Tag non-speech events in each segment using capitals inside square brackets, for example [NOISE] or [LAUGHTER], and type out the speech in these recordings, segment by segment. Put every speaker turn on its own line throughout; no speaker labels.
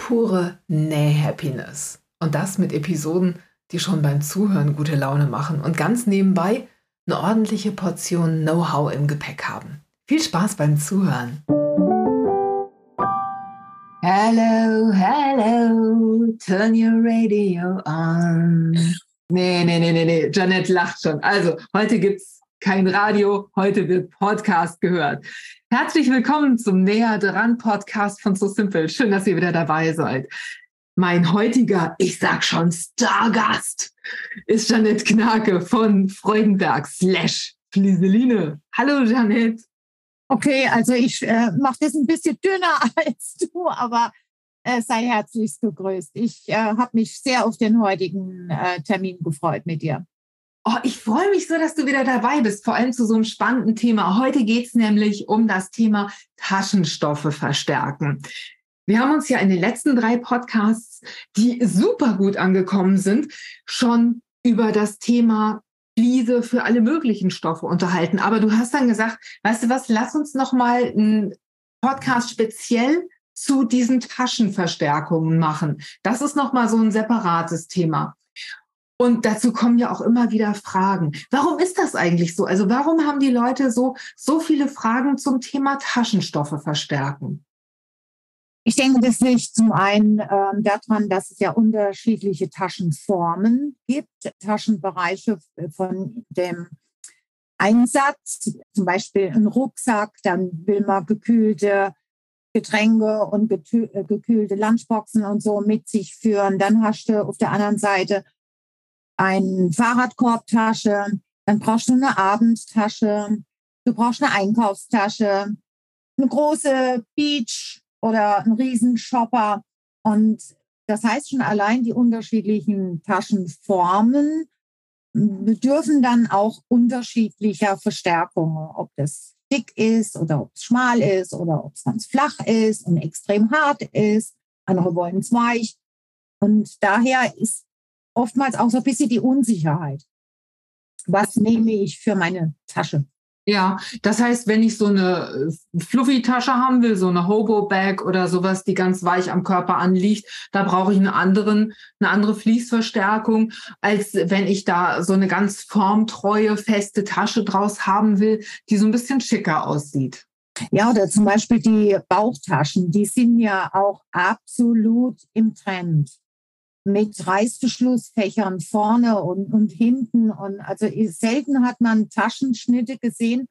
pure Näh-Happiness. Und das mit Episoden, die schon beim Zuhören gute Laune machen und ganz nebenbei eine ordentliche Portion Know-how im Gepäck haben. Viel Spaß beim Zuhören. Hello, hello, turn your radio on. Nee, nee, nee, nee, nee, Janet lacht schon. Also, heute gibt es kein Radio, heute wird Podcast gehört. Herzlich willkommen zum Näher dran Podcast von So Simple. Schön, dass ihr wieder dabei seid. Mein heutiger, ich sag schon Stargast, ist Janet Knake von Freudenberg slash Flieseline. Hallo, Janet.
Okay, also ich äh, mache das ein bisschen dünner [LAUGHS] als du, aber äh, sei herzlichst gegrüßt. Ich äh, habe mich sehr auf den heutigen äh, Termin gefreut mit dir.
Oh, ich freue mich so, dass du wieder dabei bist, vor allem zu so einem spannenden Thema. Heute geht es nämlich um das Thema Taschenstoffe verstärken. Wir haben uns ja in den letzten drei Podcasts, die super gut angekommen sind, schon über das Thema Fliese für alle möglichen Stoffe unterhalten. Aber du hast dann gesagt, weißt du was, lass uns noch mal einen Podcast speziell zu diesen Taschenverstärkungen machen. Das ist noch mal so ein separates Thema. Und dazu kommen ja auch immer wieder Fragen. Warum ist das eigentlich so? Also warum haben die Leute so, so viele Fragen zum Thema Taschenstoffe verstärken?
Ich denke, das liegt zum einen äh, daran, dass es ja unterschiedliche Taschenformen gibt, Taschenbereiche von dem Einsatz, zum Beispiel ein Rucksack, dann will man gekühlte Getränke und äh, gekühlte Lunchboxen und so mit sich führen. Dann hast du auf der anderen Seite eine Fahrradkorbtasche, dann brauchst du eine Abendtasche, du brauchst eine Einkaufstasche, eine große Beach oder einen riesen Shopper. Und das heißt schon allein die unterschiedlichen Taschenformen bedürfen dann auch unterschiedlicher Verstärkungen, ob das dick ist oder ob es schmal ist oder ob es ganz flach ist und extrem hart ist. Andere wollen es weich. Und daher ist oftmals auch so ein bisschen die Unsicherheit. Was nehme ich für meine Tasche?
Ja, das heißt, wenn ich so eine äh, Fluffy-Tasche haben will, so eine Hobo-Bag oder sowas, die ganz weich am Körper anliegt, da brauche ich einen anderen, eine andere Fließverstärkung, als wenn ich da so eine ganz formtreue, feste Tasche draus haben will, die so ein bisschen schicker aussieht.
Ja, oder zum Beispiel die Bauchtaschen, die sind ja auch absolut im Trend mit Reißverschlussfächern vorne und, und hinten. Und also selten hat man Taschenschnitte gesehen,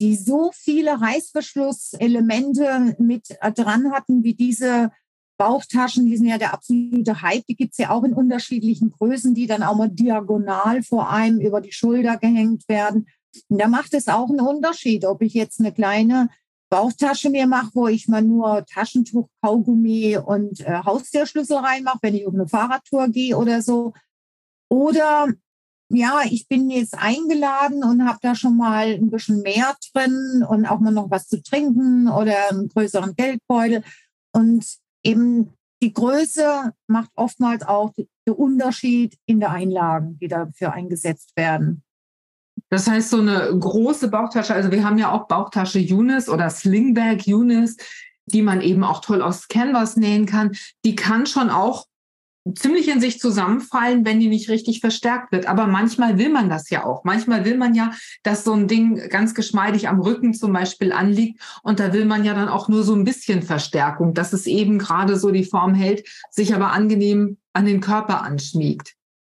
die so viele Reißverschlusselemente mit dran hatten wie diese Bauchtaschen. Die sind ja der absolute Hype. Die gibt's ja auch in unterschiedlichen Größen, die dann auch mal diagonal vor einem über die Schulter gehängt werden. Und da macht es auch einen Unterschied, ob ich jetzt eine kleine Bauchtasche mir mache, wo ich mal nur Taschentuch, Kaugummi und äh, Haustierschlüssel reinmache, wenn ich auf eine Fahrradtour gehe oder so. Oder ja, ich bin jetzt eingeladen und habe da schon mal ein bisschen mehr drin und auch mal noch was zu trinken oder einen größeren Geldbeutel. Und eben die Größe macht oftmals auch den Unterschied in der Einlagen, die dafür eingesetzt werden.
Das heißt, so eine große Bauchtasche, also wir haben ja auch Bauchtasche Unis oder Slingbag Unis, die man eben auch toll aus Canvas nähen kann. Die kann schon auch ziemlich in sich zusammenfallen, wenn die nicht richtig verstärkt wird. Aber manchmal will man das ja auch. Manchmal will man ja, dass so ein Ding ganz geschmeidig am Rücken zum Beispiel anliegt. Und da will man ja dann auch nur so ein bisschen Verstärkung, dass es eben gerade so die Form hält, sich aber angenehm an den Körper anschmiegt.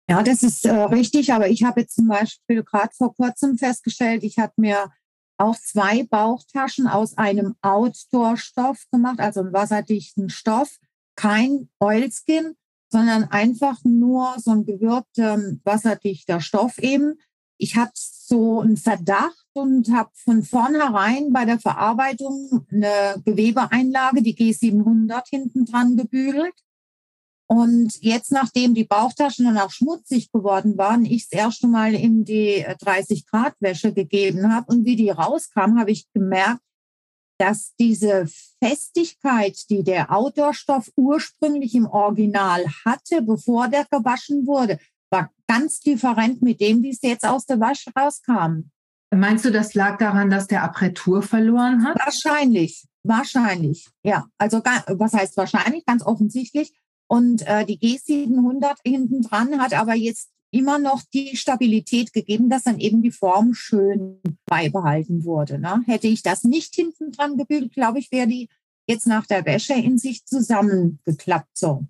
Ja, das ist äh, richtig, aber ich habe jetzt zum Beispiel gerade vor kurzem festgestellt, ich habe mir auch zwei Bauchtaschen aus einem Outdoor-Stoff gemacht, also einem wasserdichten Stoff, kein Oilskin, sondern einfach nur so ein gewirkter wasserdichter Stoff eben. Ich hatte so einen Verdacht und habe von vornherein bei der Verarbeitung eine Gewebeeinlage, die G700 hinten dran gebügelt Und jetzt, nachdem die Bauchtaschen dann auch schmutzig geworden waren, ich das erste Mal in die 30 Grad Wäsche gegeben habe und wie die rauskam, habe ich gemerkt, dass diese Festigkeit, die der Outdoor-Stoff ursprünglich im Original hatte, bevor der gewaschen wurde, war ganz different mit dem, wie es jetzt aus der Wäsche rauskam.
Meinst du, das lag daran, dass der Apertur verloren hat?
Wahrscheinlich, wahrscheinlich, ja. Also was heißt wahrscheinlich? Ganz offensichtlich. Und äh, die G700 hinten dran hat aber jetzt immer noch die Stabilität gegeben, dass dann eben die Form schön beibehalten wurde. Ne? Hätte ich das nicht hinten dran gebügelt, glaube ich, wäre die jetzt nach der Wäsche in sich zusammengeklappt so.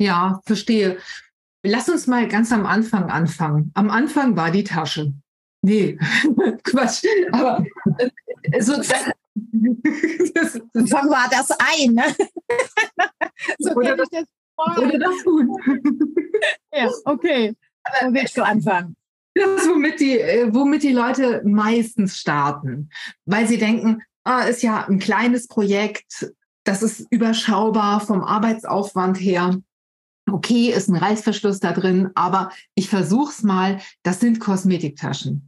Ja, verstehe. Lass uns mal ganz am Anfang anfangen. Am Anfang war die Tasche. Nee, [LAUGHS] Quatsch. Aber
äh, so, das, das, das war das Ei, ne? [LAUGHS]
so oder, das, das oder das Huhn.
ja, okay. Wo willst du anfangen?
Das ist, womit die, äh, womit die Leute meistens starten, weil sie denken, ah, ist ja ein kleines Projekt, das ist überschaubar vom Arbeitsaufwand her. Okay, ist ein Reißverschluss da drin, aber ich versuche es mal. Das sind Kosmetiktaschen.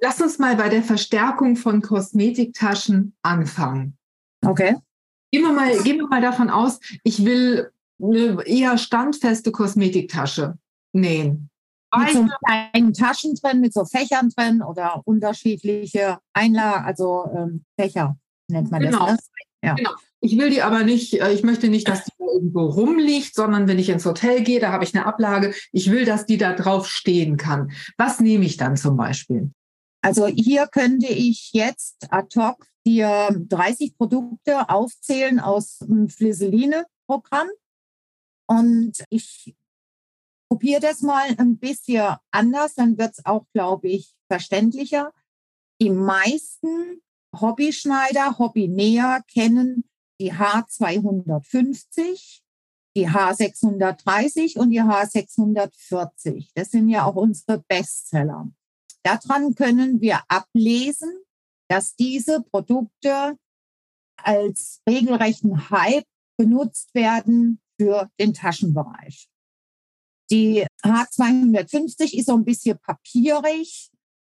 Lass uns mal bei der Verstärkung von Kosmetiktaschen anfangen.
Okay.
Gehen wir mal, gehen wir mal davon aus, ich will eine eher standfeste Kosmetiktasche nähen.
Mit so kleinen Taschen drin, mit so Fächern drin oder unterschiedliche Einlagen, also ähm, Fächer nennt man
genau.
das.
Ne? Ja. Genau. Ich will die aber nicht, äh, ich möchte nicht, dass die irgendwo rumliegt, sondern wenn ich ins Hotel gehe, da habe ich eine Ablage. Ich will, dass die da drauf stehen kann. Was nehme ich dann zum Beispiel?
Also hier könnte ich jetzt ad hoc dir 30 Produkte aufzählen aus dem Flisseline-Programm. Und ich probiere das mal ein bisschen anders, dann wird es auch, glaube ich, verständlicher. Die meisten Hobbyschneider, Hobbynäher kennen die H250, die H630 und die H640. Das sind ja auch unsere Bestseller. Daran können wir ablesen, dass diese Produkte als regelrechten Hype benutzt werden für den Taschenbereich. Die H250 ist so ein bisschen papierig.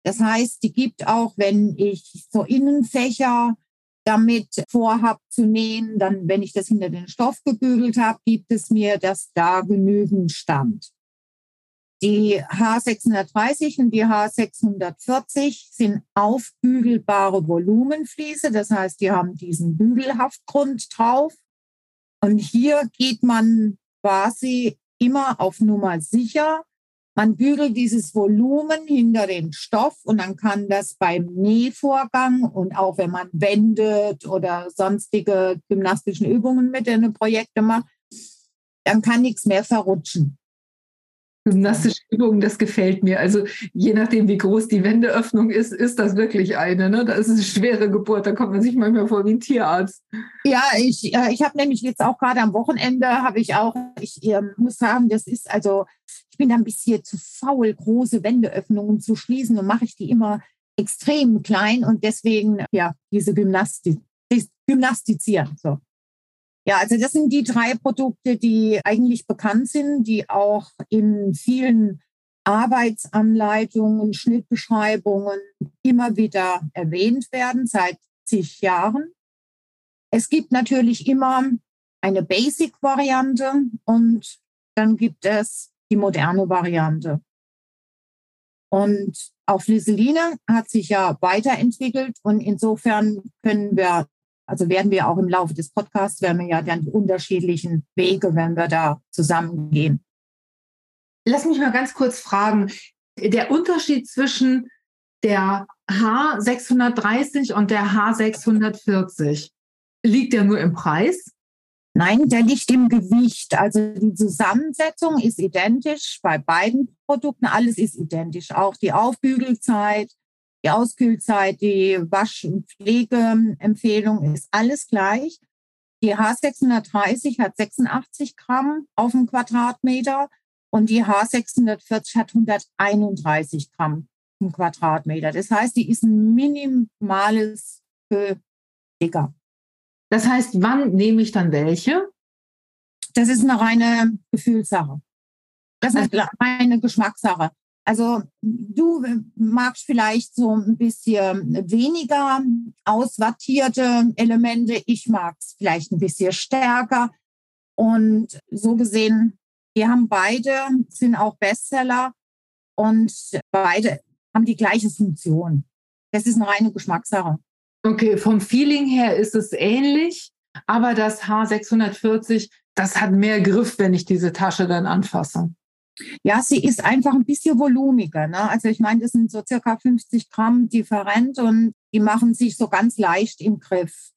Das heißt, die gibt auch, wenn ich so Innenfächer damit vorhab zu nähen, dann, wenn ich das hinter den Stoff gebügelt habe, gibt es mir, dass da genügend stand. Die H630 und die H640 sind aufbügelbare Volumenfliese. Das heißt, die haben diesen Bügelhaftgrund drauf. Und hier geht man quasi immer auf Nummer sicher. Man bügelt dieses Volumen hinter den Stoff und dann kann das beim Nähvorgang und auch wenn man wendet oder sonstige gymnastischen Übungen mit in den Projekten macht, dann kann nichts mehr verrutschen.
Gymnastische Übungen, das gefällt mir. Also je nachdem, wie groß die Wendeöffnung ist, ist das wirklich eine. Ne? Da ist eine schwere Geburt, da kommt man sich manchmal vor wie ein Tierarzt.
Ja, ich, äh, ich habe nämlich jetzt auch gerade am Wochenende, habe ich auch, ich äh, muss sagen, das ist also, ich bin ein bisschen zu faul, große Wendeöffnungen zu schließen und mache ich die immer extrem klein und deswegen, ja, diese Gymnastik, Gymnastizieren. So. Ja, also das sind die drei Produkte, die eigentlich bekannt sind, die auch in vielen Arbeitsanleitungen, Schnittbeschreibungen immer wieder erwähnt werden seit zig Jahren. Es gibt natürlich immer eine Basic-Variante und dann gibt es die moderne Variante. Und auch Fliseline hat sich ja weiterentwickelt und insofern können wir also werden wir auch im Laufe des Podcasts, werden wir ja dann die unterschiedlichen Wege, wenn wir da zusammengehen.
Lass mich mal ganz kurz fragen, der Unterschied zwischen der H630 und der H640, liegt der nur im Preis?
Nein, der liegt im Gewicht. Also die Zusammensetzung ist identisch bei beiden Produkten. Alles ist identisch. Auch die Aufbügelzeit, die Auskühlzeit, die Wasch- und Pflegeempfehlung ist alles gleich. Die H630 hat 86 Gramm auf dem Quadratmeter und die H640 hat 131 Gramm im Quadratmeter. Das heißt, die ist ein minimales dicker.
Das heißt, wann nehme ich dann welche?
das ist eine reine Gefühlssache. Das ist eine reine Geschmackssache. Also du magst vielleicht so ein bisschen weniger auswattierte Elemente. Ich mag es vielleicht ein bisschen stärker. Und so gesehen, wir haben beide, sind auch Bestseller und beide haben die gleiche Funktion. Das ist eine reine Geschmackssache.
Okay, vom Feeling her ist es ähnlich, aber das H640, das hat mehr Griff, wenn ich diese Tasche dann anfasse.
Ja, sie ist einfach ein bisschen volumiger. Ne? Also ich meine, das sind so circa 50 Gramm Different und die machen sich so ganz leicht im Griff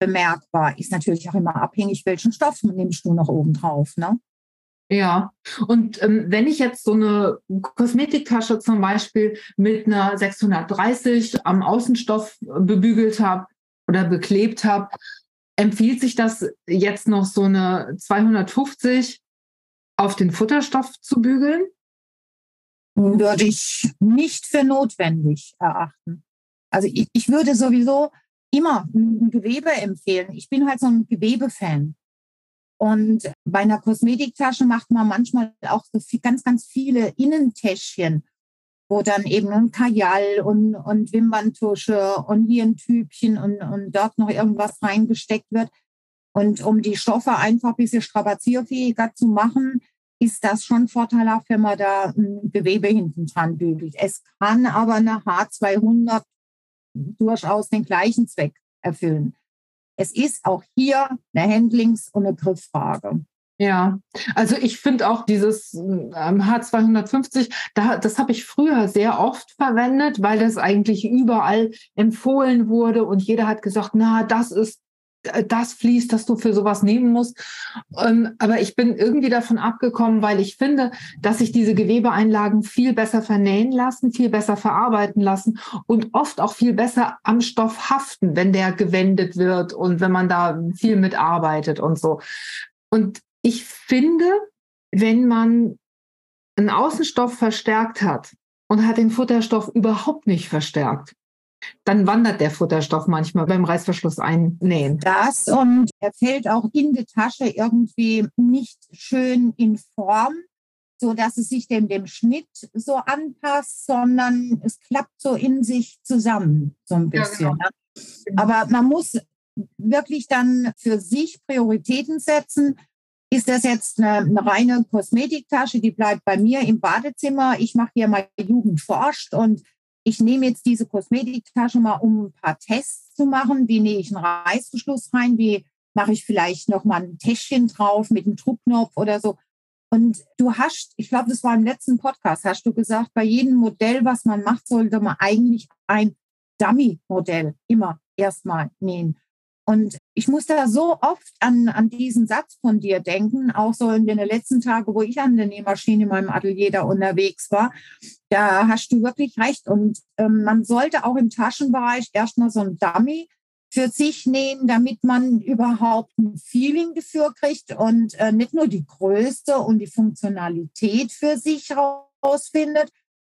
bemerkbar. Ist natürlich auch immer abhängig, welchen Stoff nimmst du noch oben drauf. Ne?
Ja, und ähm, wenn ich jetzt so eine Kosmetiktasche zum Beispiel mit einer 630 am Außenstoff bebügelt habe oder beklebt habe, empfiehlt sich das jetzt noch so eine 250 auf den Futterstoff zu bügeln?
Würde ich nicht für notwendig erachten. Also ich, ich würde sowieso immer ein Gewebe empfehlen. Ich bin halt so ein Gewebefan. Und bei einer Kosmetiktasche macht man manchmal auch so viel, ganz, ganz viele Innentäschchen, wo dann eben ein Kajal und, und Wimperntusche und hier ein Typchen und, und dort noch irgendwas reingesteckt wird. Und um die Stoffe einfach ein bisschen strapazierfähiger zu machen, ist das schon vorteilhaft, wenn man da ein Gewebe hinten dran bügelt. Es kann aber eine H200 durchaus den gleichen Zweck erfüllen. Es ist auch hier eine Handlings- und eine Grifffrage.
Ja, also ich finde auch dieses H250, ähm, da, das habe ich früher sehr oft verwendet, weil das eigentlich überall empfohlen wurde und jeder hat gesagt, na, das ist das fließt, das du für sowas nehmen musst. Ähm, aber ich bin irgendwie davon abgekommen, weil ich finde, dass sich diese Gewebeeinlagen viel besser vernähen lassen, viel besser verarbeiten lassen und oft auch viel besser am Stoff haften, wenn der gewendet wird und wenn man da viel mitarbeitet und so. Und ich finde, wenn man einen Außenstoff verstärkt hat und hat den Futterstoff überhaupt nicht verstärkt, dann wandert der Futterstoff manchmal beim Reißverschluss einnähen.
Das und er fällt auch in die Tasche irgendwie nicht schön in Form, so dass es sich dem, dem Schnitt so anpasst, sondern es klappt so in sich zusammen, so ein bisschen. Ja, genau. Aber man muss wirklich dann für sich Prioritäten setzen. Ist das jetzt eine, eine, reine Kosmetiktasche, die bleibt bei mir im Badezimmer? Ich mache hier mal Jugend forscht und ich nehme jetzt diese Kosmetiktasche mal, um ein paar Tests zu machen. Wie nähe ich einen Reißverschluss rein? Wie mache ich vielleicht noch mal ein Täschchen drauf mit einem Druckknopf oder so? Und du hast, ich glaube, das war im letzten Podcast, hast du gesagt, bei jedem Modell, was man macht, sollte man eigentlich ein Dummy-Modell immer erstmal nähen. Und ich muss da so oft an, an diesen Satz von dir denken, auch so in den letzten Tagen, wo ich an der Nähmaschine in meinem Atelier da unterwegs war. Da hast du wirklich recht. Und ähm, man sollte auch im Taschenbereich erstmal so ein Dummy für sich nähen, damit man überhaupt ein Feeling dafür kriegt und äh, nicht nur die Größe und die Funktionalität für sich rausfindet,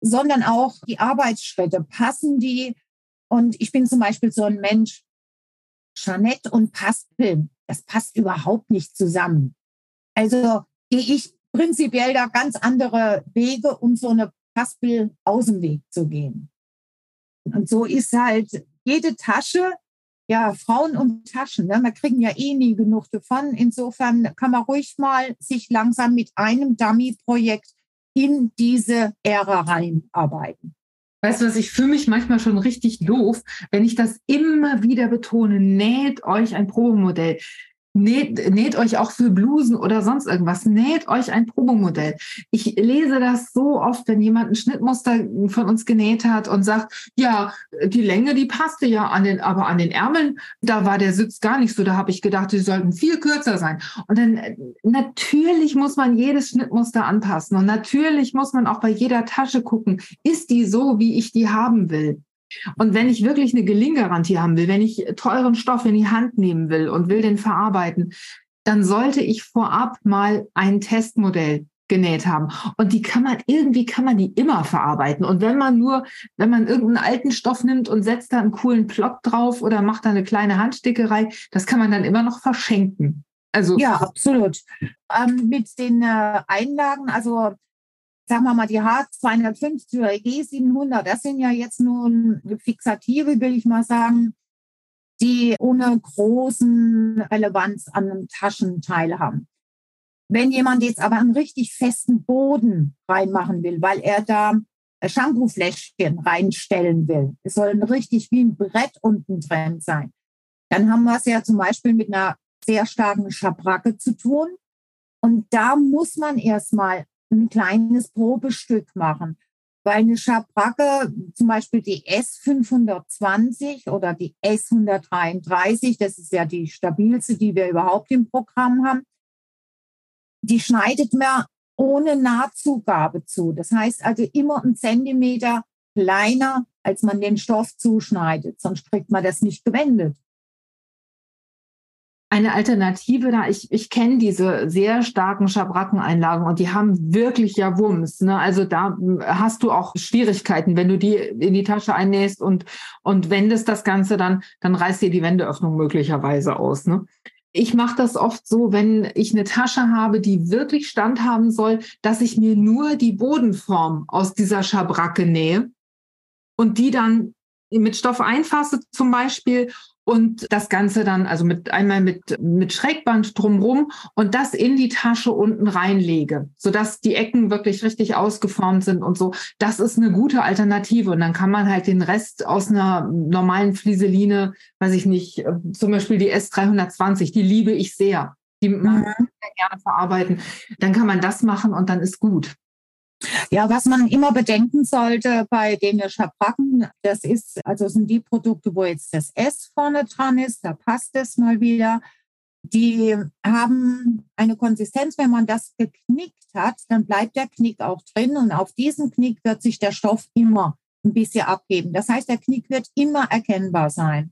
sondern auch die Arbeitsschritte. Passen die? Und ich bin zum Beispiel so ein Mensch, Jeanette und Paspel, das passt überhaupt nicht zusammen. Also gehe ich prinzipiell da ganz andere Wege, um so eine Paspel aus dem Weg zu gehen. Und so ist halt jede Tasche, ja, Frauen und Taschen, ne? wir kriegen ja eh nie genug davon. Insofern kann man ruhig mal sich langsam mit einem Dummy-Projekt in diese Ära reinarbeiten.
Weißt du was, ich fühle mich manchmal schon richtig doof, wenn ich das immer wieder betone. Näht euch ein Probemodell. Näht, näht euch auch für Blusen oder sonst irgendwas. Näht euch ein Probemodell. Ich lese das so oft, wenn jemand ein Schnittmuster von uns genäht hat und sagt, ja, die Länge, die passte ja an den, aber an den Ärmeln, da war der Sitz gar nicht so. Da habe ich gedacht, die sollten viel kürzer sein. Und dann natürlich muss man jedes Schnittmuster anpassen und natürlich muss man auch bei jeder Tasche gucken, ist die so, wie ich die haben will? Und wenn ich wirklich eine Gelinggarantie haben will, wenn ich teuren Stoff in die Hand nehmen will und will den verarbeiten, dann sollte ich vorab mal ein Testmodell genäht haben. Und die kann man, irgendwie kann man die immer verarbeiten. Und wenn man nur, wenn man irgendeinen alten Stoff nimmt und setzt da einen coolen Plot drauf oder macht da eine kleine Handstickerei, das kann man dann immer noch verschenken.
Also ja, absolut. Ähm, mit den äh, Einlagen, also sagen wir mal, die H250 oder G700, das sind ja jetzt nun Fixative, will ich mal sagen, die ohne großen Relevanz an einem Taschenteil haben. Wenn jemand jetzt aber einen richtig festen Boden reinmachen will, weil er da Shampoo-Fläschchen reinstellen will, es soll richtig wie ein Brett unten drin sein, dann haben wir es ja zum Beispiel mit einer sehr starken Schabracke zu tun. Und da muss man erstmal ein kleines Probestück machen. Weil eine Schabracke, zum Beispiel die S520 oder die S133, das ist ja die stabilste, die wir überhaupt im Programm haben, die schneidet man ohne Nahtzugabe zu. Das heißt also immer einen Zentimeter kleiner, als man den Stoff zuschneidet, sonst kriegt man das nicht gewendet
eine Alternative da. Ich, ich kenne diese sehr starken Schabrackeneinlagen und die haben wirklich ja Wumms. Ne? Also da hast du auch Schwierigkeiten, wenn du die in die Tasche einnähst und, und wendest das Ganze, dann, dann reißt dir die Wendeöffnung möglicherweise aus. Ne? Ich mache das oft so, wenn ich eine Tasche habe, die wirklich standhaben soll, dass ich mir nur die Bodenform aus dieser Schabracke nähe und die dann mit Stoff einfasse zum Beispiel und das Ganze dann also mit einmal mit mit Schrägband drumrum und das in die Tasche unten reinlege, sodass die Ecken wirklich richtig ausgeformt sind und so. Das ist eine gute Alternative und dann kann man halt den Rest aus einer normalen Flieseline, weiß ich nicht, äh, zum Beispiel die S320, die liebe ich sehr. Die mag ich mhm. sehr gerne verarbeiten. Dann kann man das machen und dann ist gut.
Ja, was man immer bedenken sollte bei den Schabracken, das ist, also sind die Produkte, wo jetzt das S vorne dran ist, da passt es mal wieder. Die haben eine Konsistenz, wenn man das geknickt hat, dann bleibt der Knick auch drin und auf diesen Knick wird sich der Stoff immer ein bisschen abgeben. Das heißt, der Knick wird immer erkennbar sein.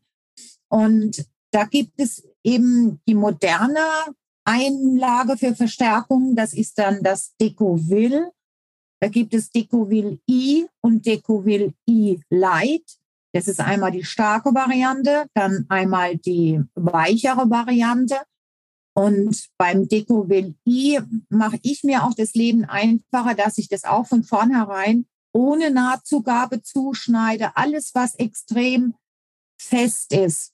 Und da gibt es eben die moderne Einlage für Verstärkung. Das ist dann das Decoville. Da gibt es Decovil I und Decovil I Light. Das ist einmal die starke Variante, dann einmal die weichere Variante. Und beim Decovil I mache ich mir auch das Leben einfacher, dass ich das auch von vornherein ohne Nahtzugabe zuschneide. Alles, was extrem fest ist,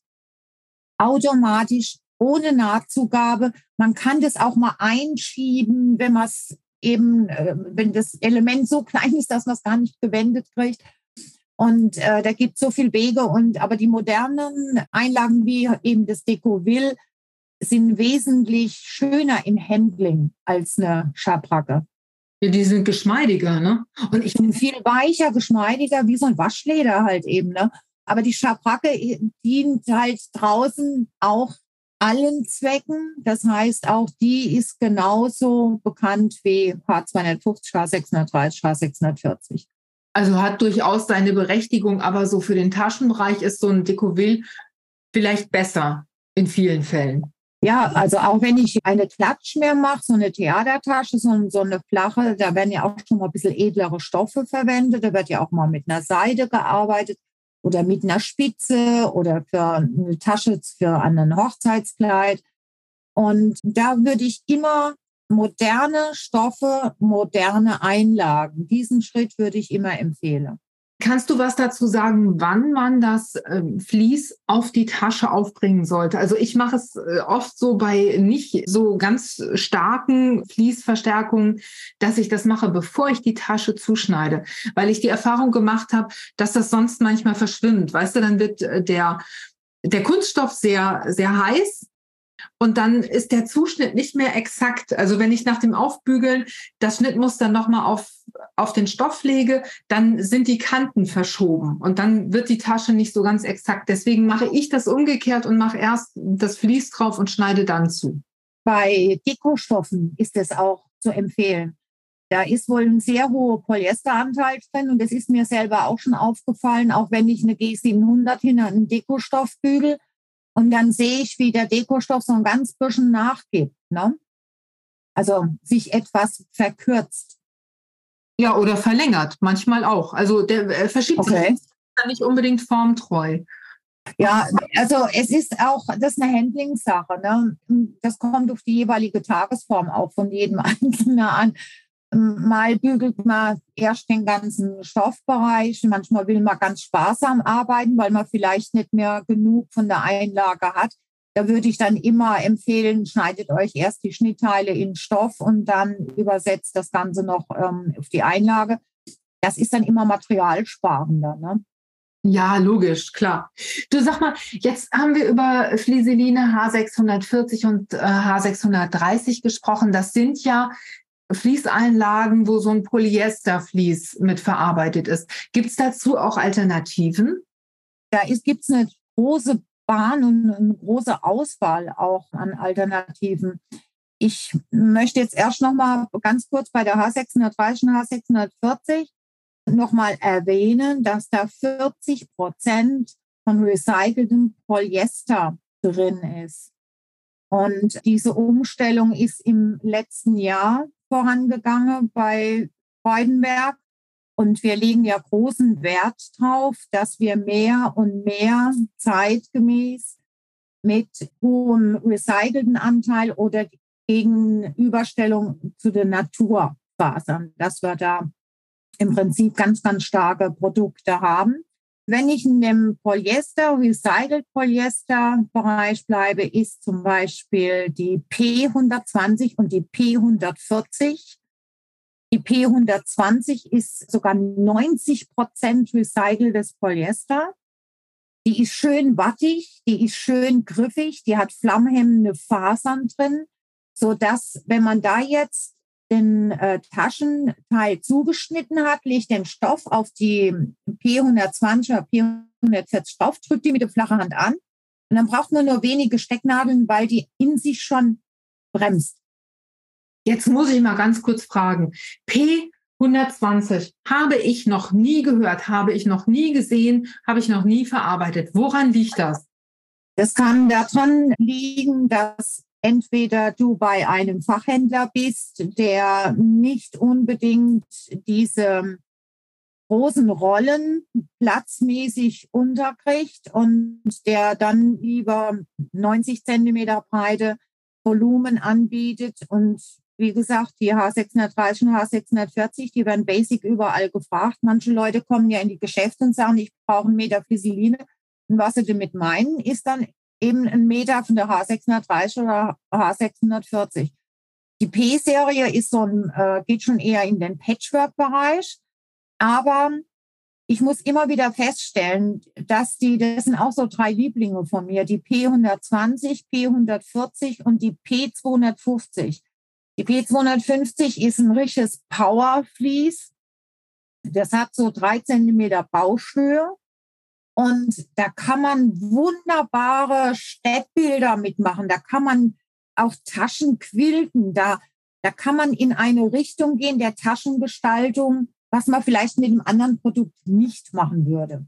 automatisch ohne Nahtzugabe. Man kann das auch mal einschieben, wenn man es eben, äh, wenn das Element so klein ist, dass man es gar nicht gewendet kriegt. Und äh, da gibt es so viel Wege. Und aber die modernen Einlagen wie eben das Decoville sind wesentlich schöner im Handling als eine Schabracke.
Ja, die sind geschmeidiger, ne?
Und ich bin viel weicher, geschmeidiger, wie so ein Waschleder halt eben, ne? Aber die Schabracke äh, dient halt draußen auch allen Zwecken. Das heißt, auch die ist genauso bekannt wie H250, H630, H640.
Also hat durchaus seine Berechtigung, aber so für den Taschenbereich ist so ein Decoville vielleicht besser in vielen Fällen.
Ja, also auch wenn ich eine Klatsch mehr mache, so eine Theatertasche, so, so eine flache, da werden ja auch schon mal ein bisschen edlere Stoffe verwendet. Da wird ja auch mal mit einer Seide gearbeitet oder mit einer Spitze oder für eine Tasche für ein Hochzeitskleid. Und da würde ich immer moderne Stoffe, moderne Einlagen. Diesen Schritt würde ich immer empfehlen.
Kannst du was dazu sagen, wann man das äh, Vlies auf die Tasche aufbringen sollte? Also ich mache es äh, oft so bei nicht so ganz starken Fließverstärkungen, dass ich das mache, bevor ich die Tasche zuschneide, weil ich die Erfahrung gemacht habe, dass das sonst manchmal verschwimmt. Weißt du, dann wird äh, der der Kunststoff sehr sehr heiß und dann ist der Zuschnitt nicht mehr exakt. Also wenn ich nach dem Aufbügeln das Schnittmuster nochmal auf, auf den Stoff lege, dann sind die Kanten verschoben und dann wird die Tasche nicht so ganz exakt. Deswegen mache ich das umgekehrt und mache erst das Vlies drauf und schneide dann zu.
Bei Dekostoffen ist es auch zu empfehlen. Da ist wohl ein sehr hoher Polyesteranteil drin und das ist mir selber auch schon aufgefallen, auch wenn ich eine G700 hinter einen Dekostoff bügel und dann sehe ich, wie der Dekostoff so ein ganz bisschen nachgibt. Ne? Also sich etwas verkürzt.
Ja, oder verlängert, manchmal auch. Also der äh, verschiebt okay. sich nicht unbedingt formtreu.
Ja, also es ist auch, das ist eine Handlingssache. Ne? Das kommt auf die jeweilige Tagesform auch von jedem [LAUGHS] Einzelnen an. Mal bügelt man erst den ganzen Stoffbereich. Manchmal will man ganz sparsam arbeiten, weil man vielleicht nicht mehr genug von der Einlage hat. Da würde ich dann immer empfehlen, schneidet euch erst die Schnittteile in Stoff und dann übersetzt das Ganze noch ähm, auf die Einlage. Das ist dann immer materialsparender. Ne?
Ja, logisch, klar. Du sag mal, jetzt haben wir über Flieseline H640 und äh, H630 gesprochen. Das sind ja Fließeinlagen, wo so ein Polyesterflies mit verarbeitet ist. Gibt es dazu auch Alternativen?
Da gibt es eine große Bahn und eine große Auswahl auch an Alternativen. Ich möchte jetzt erst noch mal ganz kurz bei der H630 und H640 noch mal erwähnen, dass da 40 Prozent von recyceltem Polyester drin ist. Und diese Umstellung ist im letzten Jahr vorangegangen bei Freudenberg. Und wir legen ja großen Wert drauf, dass wir mehr und mehr zeitgemäß mit hohem recycelten Anteil oder Gegenüberstellung zu den Naturfasern, dass wir da im Prinzip ganz, ganz starke Produkte haben. Wenn ich in dem Polyester, Recycled Polyester Bereich bleibe, ist zum Beispiel die P120 und die P140. Die P120 ist sogar 90 Prozent recyceltes Polyester. Die ist schön wattig, die ist schön griffig, die hat flammhemmende Fasern drin, so dass wenn man da jetzt den äh, Taschenteil zugeschnitten hat, legt den Stoff auf die P120 oder P140 drauf, drückt die mit der flachen Hand an und dann braucht man nur wenige Stecknadeln, weil die in sich schon bremst.
Jetzt muss ich mal ganz kurz fragen. P120 habe ich noch nie gehört, habe ich noch nie gesehen, habe ich noch nie verarbeitet. Woran liegt das?
Das kann daran liegen, dass entweder du bei einem Fachhändler bist, der nicht unbedingt diese großen Rollen platzmäßig unterkriegt und der dann lieber 90 Zentimeter breite Volumen anbietet. Und wie gesagt, die H630 und H640, die werden basic überall gefragt. Manche Leute kommen ja in die Geschäfte und sagen, ich brauche einen Meter Fisiline. Und was sie damit meinen, ist dann eben ein Meter von der H630 oder H640. Die P-Serie ist so ein, äh, geht schon eher in den Patchwork-Bereich. Aber ich muss immer wieder feststellen, dass die, das sind auch so drei Lieblinge von mir, die P120, P140 und die P250. Die P250 ist ein richtiges Powerflies. Das hat so drei Zentimeter Bauschhöhe und da kann man wunderbare Städtbilder mitmachen. Da kann man auch Taschen quilten. Da, da kann man in eine Richtung gehen der Taschengestaltung, was man vielleicht mit einem anderen Produkt nicht machen würde.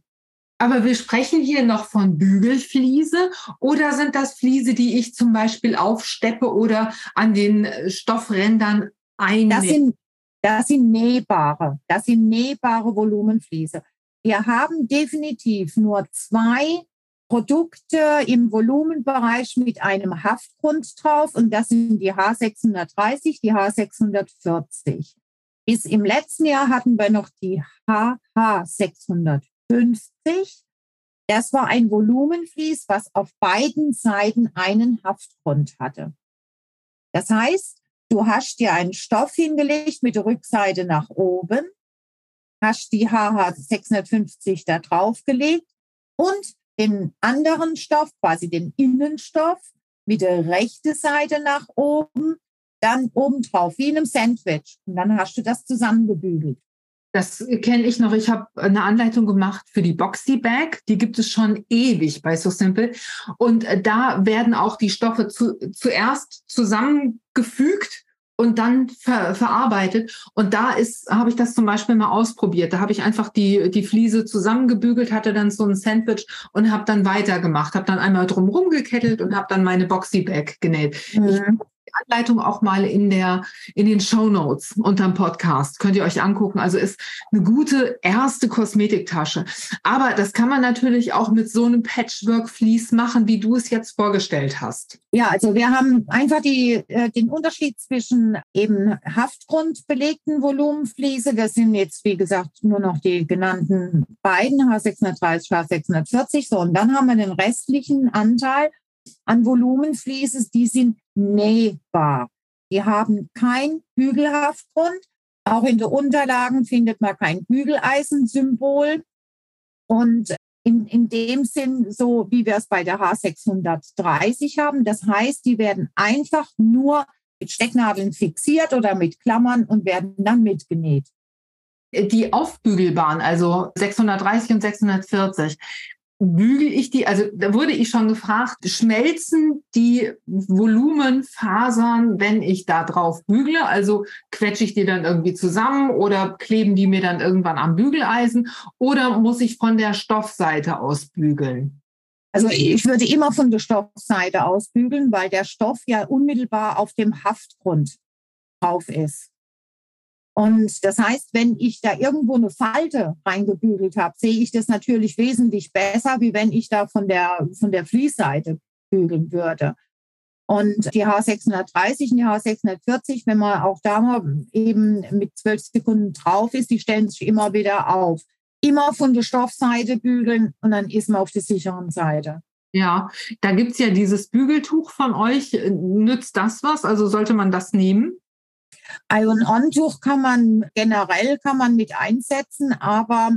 Aber wir sprechen hier noch von Bügelfliese oder sind das Fliese, die ich zum Beispiel aufsteppe oder an den Stoffrändern einnähe?
Das sind, das sind nähbare, das sind nähbare Volumenfliese. Wir haben definitiv nur zwei Produkte im Volumenbereich mit einem Haftgrund drauf und das sind die H630, die H640. Bis im letzten Jahr hatten wir noch die HH650. Das war ein Volumenflies, was auf beiden Seiten einen Haftgrund hatte. Das heißt, du hast dir einen Stoff hingelegt mit der Rückseite nach oben hast die HH 650 da draufgelegt und den anderen Stoff, quasi den Innenstoff, mit der rechten Seite nach oben, dann oben drauf, wie in einem Sandwich. Und dann hast du das zusammengebügelt.
Das kenne ich noch. Ich habe eine Anleitung gemacht für die Boxy Bag. Die gibt es schon ewig bei So Simple. Und da werden auch die Stoffe zu, zuerst zusammengefügt und dann ver verarbeitet. Und da ist, habe ich das zum Beispiel mal ausprobiert. Da habe ich einfach die, die Fliese zusammengebügelt, hatte dann so ein Sandwich und habe dann weitergemacht. Habe dann einmal drumherum gekettelt und habe dann meine Boxy-Bag genäht. Mhm. Ich Anleitung auch mal in der in den Show Notes unterm Podcast. Könnt ihr euch angucken. Also ist eine gute erste Kosmetiktasche. Aber das kann man natürlich auch mit so einem Patchwork-Vlies machen, wie du es jetzt vorgestellt hast.
Ja, also wir haben einfach die, äh, den Unterschied zwischen eben Haftgrundbelegten Volumenfliese. Das sind jetzt, wie gesagt, nur noch die genannten beiden, H630, H640. So, und dann haben wir den restlichen Anteil an Volumenflieses, die sind nähbar. Die haben kein Bügelhaftgrund. Auch in den Unterlagen findet man kein Bügeleisensymbol. Und in, in dem Sinn, so wie wir es bei der H630 haben. Das heißt, die werden einfach nur mit Stecknadeln fixiert oder mit Klammern und werden dann mitgenäht.
Die aufbügelbaren, also 630 und 640, bügel ich die, also da wurde ich schon gefragt, schmelzen die Volumenfasern, wenn ich da drauf bügle? Also quetsche ich die dann irgendwie zusammen oder kleben die mir dann irgendwann am Bügeleisen oder muss ich von der Stoffseite aus bügeln?
Also ich würde immer von der Stoffseite aus bügeln, weil der Stoff ja unmittelbar auf dem Haftgrund drauf ist. Und das heißt, wenn ich da irgendwo eine Falte reingebügelt habe, sehe ich das natürlich wesentlich besser, wie wenn ich da von der, von der Fließseite bügeln würde. Und die H630 und die H640, wenn man auch da mal eben mit zwölf Sekunden drauf ist, die stellen sich immer wieder auf. Immer von der Stoffseite bügeln und dann ist man auf der sicheren Seite.
Ja, da gibt es ja dieses Bügeltuch von euch. Nützt das was? Also sollte man das nehmen?
Iron-On-Tuch kann man generell kann man mit einsetzen, aber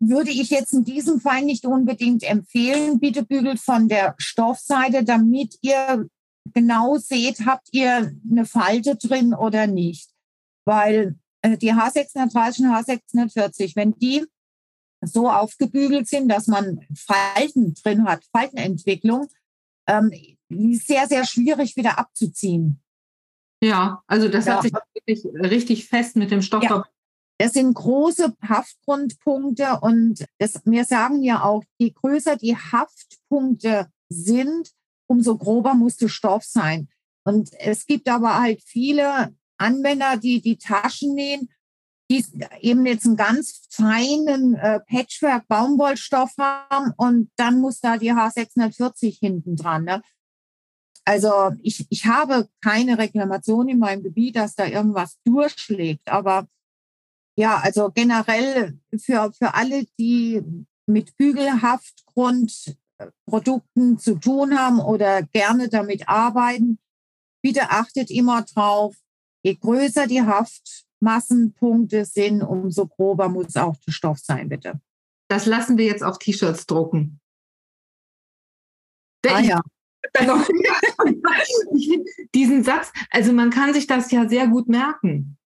würde ich jetzt in diesem Fall nicht unbedingt empfehlen. Bitte bügelt von der Stoffseite, damit ihr genau seht, habt ihr eine Falte drin oder nicht. Weil äh, die H630 und H640, wenn die so aufgebügelt sind, dass man Falten drin hat, Faltenentwicklung, ähm, sehr, sehr schwierig wieder abzuziehen.
Ja, also das ja. hat sich wirklich richtig fest mit dem Stoff. Ja.
Das sind große Haftgrundpunkte und das, wir sagen ja auch, je größer die Haftpunkte sind, umso grober muss der Stoff sein. Und es gibt aber halt viele Anwender, die die Taschen nähen, die eben jetzt einen ganz feinen äh, Patchwork-Baumwollstoff haben und dann muss da die H640 hinten dran. Ne? Also ich, ich habe keine Reklamation in meinem Gebiet, dass da irgendwas durchschlägt. Aber ja, also generell für, für alle, die mit Bügelhaftgrundprodukten zu tun haben oder gerne damit arbeiten, bitte achtet immer drauf, je größer die Haftmassenpunkte sind, umso grober muss auch der Stoff sein, bitte.
Das lassen wir jetzt auf T-Shirts drucken.
Ah, ja. [LAUGHS]
diesen Satz, also man kann sich das ja sehr gut merken.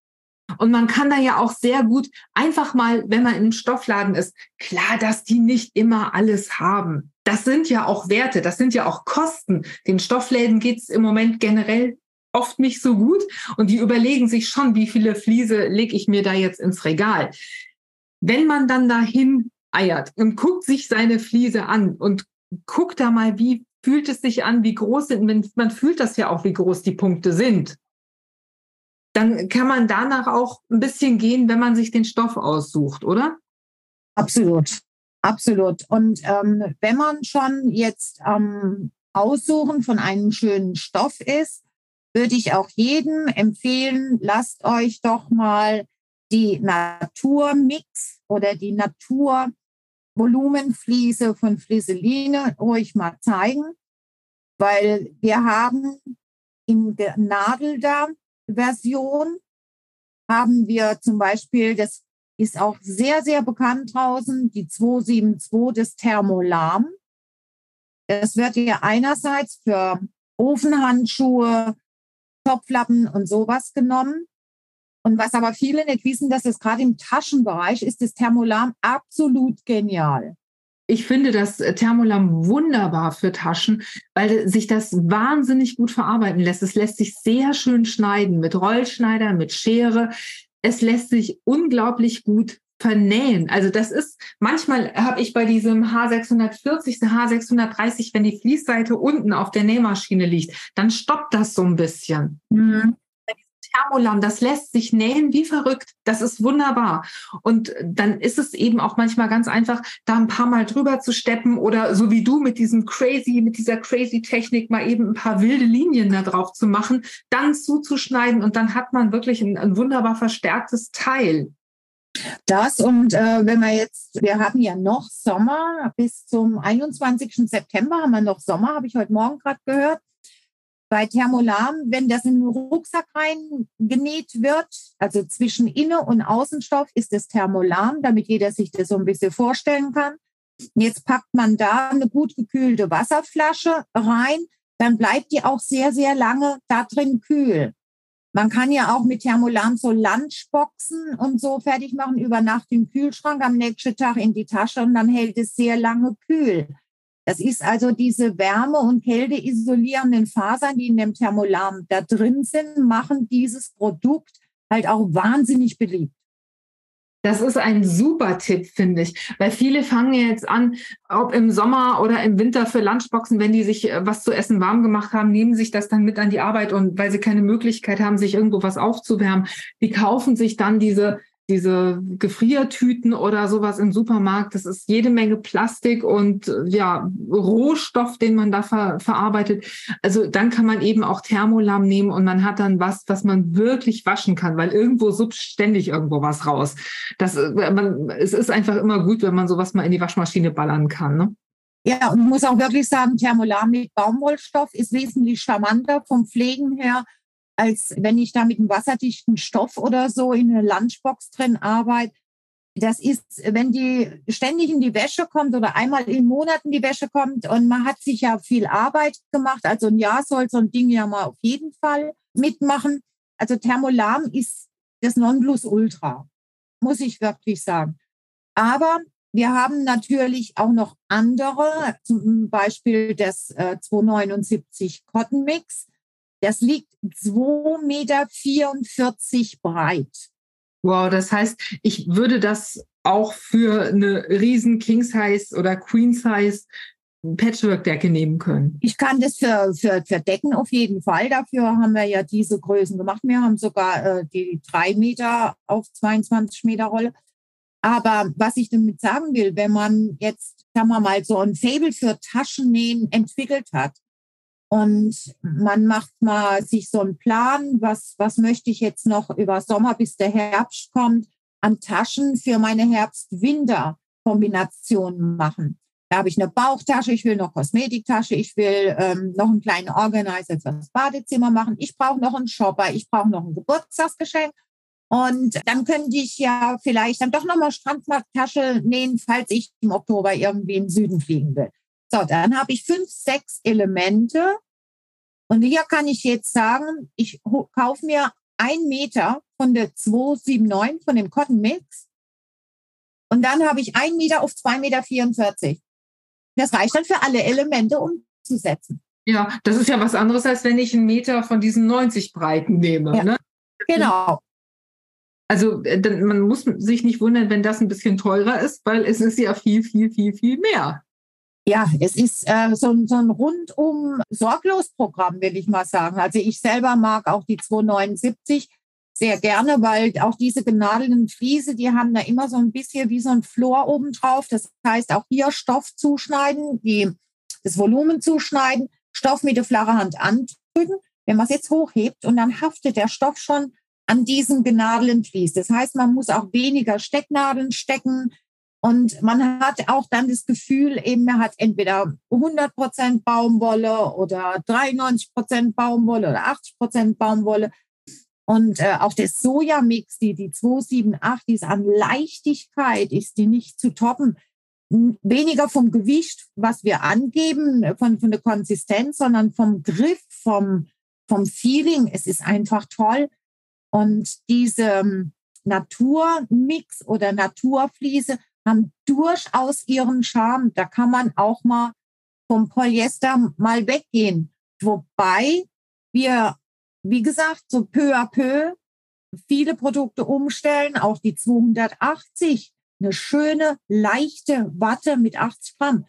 Und man kann da ja auch sehr gut einfach mal, wenn man im Stoffladen ist, klar, dass die nicht immer alles haben. Das sind ja auch Werte, das sind ja auch Kosten. Den Stoffläden geht es im Moment generell oft nicht so gut und die überlegen sich schon, wie viele Fliese lege ich mir da jetzt ins Regal. Wenn man dann dahin eiert und guckt sich seine Fliese an und guckt da mal, wie fühlt es sich an, wie groß sind, man fühlt das ja auch, wie groß die Punkte sind. Dann kann man danach auch ein bisschen gehen, wenn man sich den Stoff aussucht, oder?
Absolut, absolut. Und ähm, wenn man schon jetzt ähm, Aussuchen von einem schönen Stoff ist, würde ich auch jedem empfehlen, lasst euch doch mal die Naturmix oder die Natur Volumenfliese von Flieseline ruhig mal zeigen, weil wir haben in der Nadelda-Version haben wir zum Beispiel, das ist auch sehr, sehr bekannt draußen, die 272 des Thermolam. Das wird ja einerseits für Ofenhandschuhe, Topflappen und sowas genommen. Und was aber viele nicht wissen, dass es gerade im Taschenbereich ist, das Thermolam absolut genial.
Ich finde das Thermolam wunderbar für Taschen, weil sich das wahnsinnig gut verarbeiten lässt. Es lässt sich sehr schön schneiden mit Rollschneider, mit Schere. Es lässt sich unglaublich gut vernähen. Also das ist, manchmal habe ich bei diesem H640, H630, wenn die Fließseite unten auf der Nähmaschine liegt, dann stoppt das so ein bisschen. Mhm. Thermolam, das lässt sich nähen wie verrückt. Das ist wunderbar. Und dann ist es eben auch manchmal ganz einfach, da ein paar Mal drüber zu steppen oder so wie du mit diesem crazy, mit dieser crazy Technik mal eben ein paar wilde Linien da drauf zu machen, dann zuzuschneiden und dann hat man wirklich ein, ein wunderbar verstärktes Teil.
Das und äh, wenn wir jetzt, wir haben ja noch Sommer, bis zum 21. September haben wir noch Sommer, habe ich heute Morgen gerade gehört bei Thermolam, wenn das in den Rucksack reingenäht wird, also zwischen Inne- und Außenstoff ist es Thermolam, damit jeder sich das so ein bisschen vorstellen kann. Jetzt packt man da eine gut gekühlte Wasserflasche rein, dann bleibt die auch sehr, sehr lange da drin kühl. Man kann ja auch mit Thermolam so Lunchboxen und so fertig machen, über Nacht im Kühlschrank, am nächsten Tag in die Tasche und dann hält es sehr lange kühl. Das ist also diese Wärme- und Kälte-isolierenden Fasern, die in dem Thermolam da drin sind, machen dieses Produkt halt auch wahnsinnig beliebt.
Das ist ein super Tipp, finde ich, weil viele fangen jetzt an, ob im Sommer oder im Winter für Lunchboxen, wenn die sich äh, was zu essen warm gemacht haben, nehmen sich das dann mit an die Arbeit und weil sie keine Möglichkeit haben, sich irgendwo was aufzuwärmen, die kaufen sich dann diese diese Gefriertüten oder sowas im Supermarkt, das ist jede Menge Plastik und ja, Rohstoff, den man da ver verarbeitet. Also dann kann man eben auch Thermolam nehmen und man hat dann was, was man wirklich waschen kann, weil irgendwo suppt ständig irgendwo was raus. Das, äh, man, es ist einfach immer gut, wenn man sowas mal in die Waschmaschine ballern kann. Ne?
Ja, und muss auch wirklich sagen, Thermolam mit Baumwollstoff ist wesentlich charmanter vom Pflegen her als wenn ich da mit einem wasserdichten Stoff oder so in eine Lunchbox drin arbeite. Das ist, wenn die ständig in die Wäsche kommt oder einmal in die Wäsche kommt und man hat sich ja viel Arbeit gemacht. Also ein Jahr soll so ein Ding ja mal auf jeden Fall mitmachen. Also Thermolam ist das Nonplusultra, muss ich wirklich sagen. Aber wir haben natürlich auch noch andere, zum Beispiel das äh, 279 Cotton Mix. Das liegt 2,44 Meter breit.
Wow, das heißt, ich würde das auch für eine riesen King Size oder Queen Size Patchwork-Decke nehmen können.
Ich kann das für, für, für Decken auf jeden Fall. Dafür haben wir ja diese Größen gemacht. Wir haben sogar äh, die drei Meter auf 22 Meter Rolle. Aber was ich damit sagen will, wenn man jetzt, sagen wir mal, so ein Fable für Taschennähen entwickelt hat, und man macht mal sich so einen Plan, was, was möchte ich jetzt noch über Sommer bis der Herbst kommt, an Taschen für meine Herbst-Winter-Kombination machen. Da habe ich eine Bauchtasche, ich will noch Kosmetiktasche, ich will ähm, noch einen kleinen Organizer fürs Badezimmer machen, ich brauche noch einen Shopper, ich brauche noch ein Geburtstagsgeschenk. Und dann könnte ich ja vielleicht dann doch nochmal Strandtasche nähen, falls ich im Oktober irgendwie den Süden fliegen will. So, dann habe ich fünf, sechs Elemente. Und hier kann ich jetzt sagen, ich kaufe mir ein Meter von der 279 von dem Cotton Mix. Und dann habe ich ein Meter auf 2,44 Meter. Das reicht dann für alle Elemente umzusetzen.
Ja, das ist ja was anderes, als wenn ich einen Meter von diesen 90 Breiten nehme. Ja. Ne?
Genau.
Also äh, man muss sich nicht wundern, wenn das ein bisschen teurer ist, weil es ist ja viel, viel, viel, viel mehr.
Ja, es ist äh, so, so ein rundum sorglos Programm, will ich mal sagen. Also ich selber mag auch die 279 sehr gerne, weil auch diese genadelten Fliese, die haben da immer so ein bisschen wie so ein Flor oben drauf. Das heißt, auch hier Stoff zuschneiden, die, das Volumen zuschneiden, Stoff mit der flachen Hand andrücken. Wenn man es jetzt hochhebt und dann haftet der Stoff schon an diesem genadelten Vlies. Das heißt, man muss auch weniger Stecknadeln stecken, und man hat auch dann das Gefühl, eben man hat entweder 100 Prozent Baumwolle oder 93 Prozent Baumwolle oder 80 Prozent Baumwolle. Und äh, auch der Sojamix, die, die 278, die ist an Leichtigkeit, ist die nicht zu toppen. Weniger vom Gewicht, was wir angeben, von, von der Konsistenz, sondern vom Griff, vom, vom Feeling. Es ist einfach toll. Und diese ähm, Naturmix oder Naturfliese haben durchaus ihren Charme. Da kann man auch mal vom Polyester mal weggehen. Wobei wir, wie gesagt, so peu à peu viele Produkte umstellen, auch die 280, eine schöne, leichte Watte mit 80 Gramm.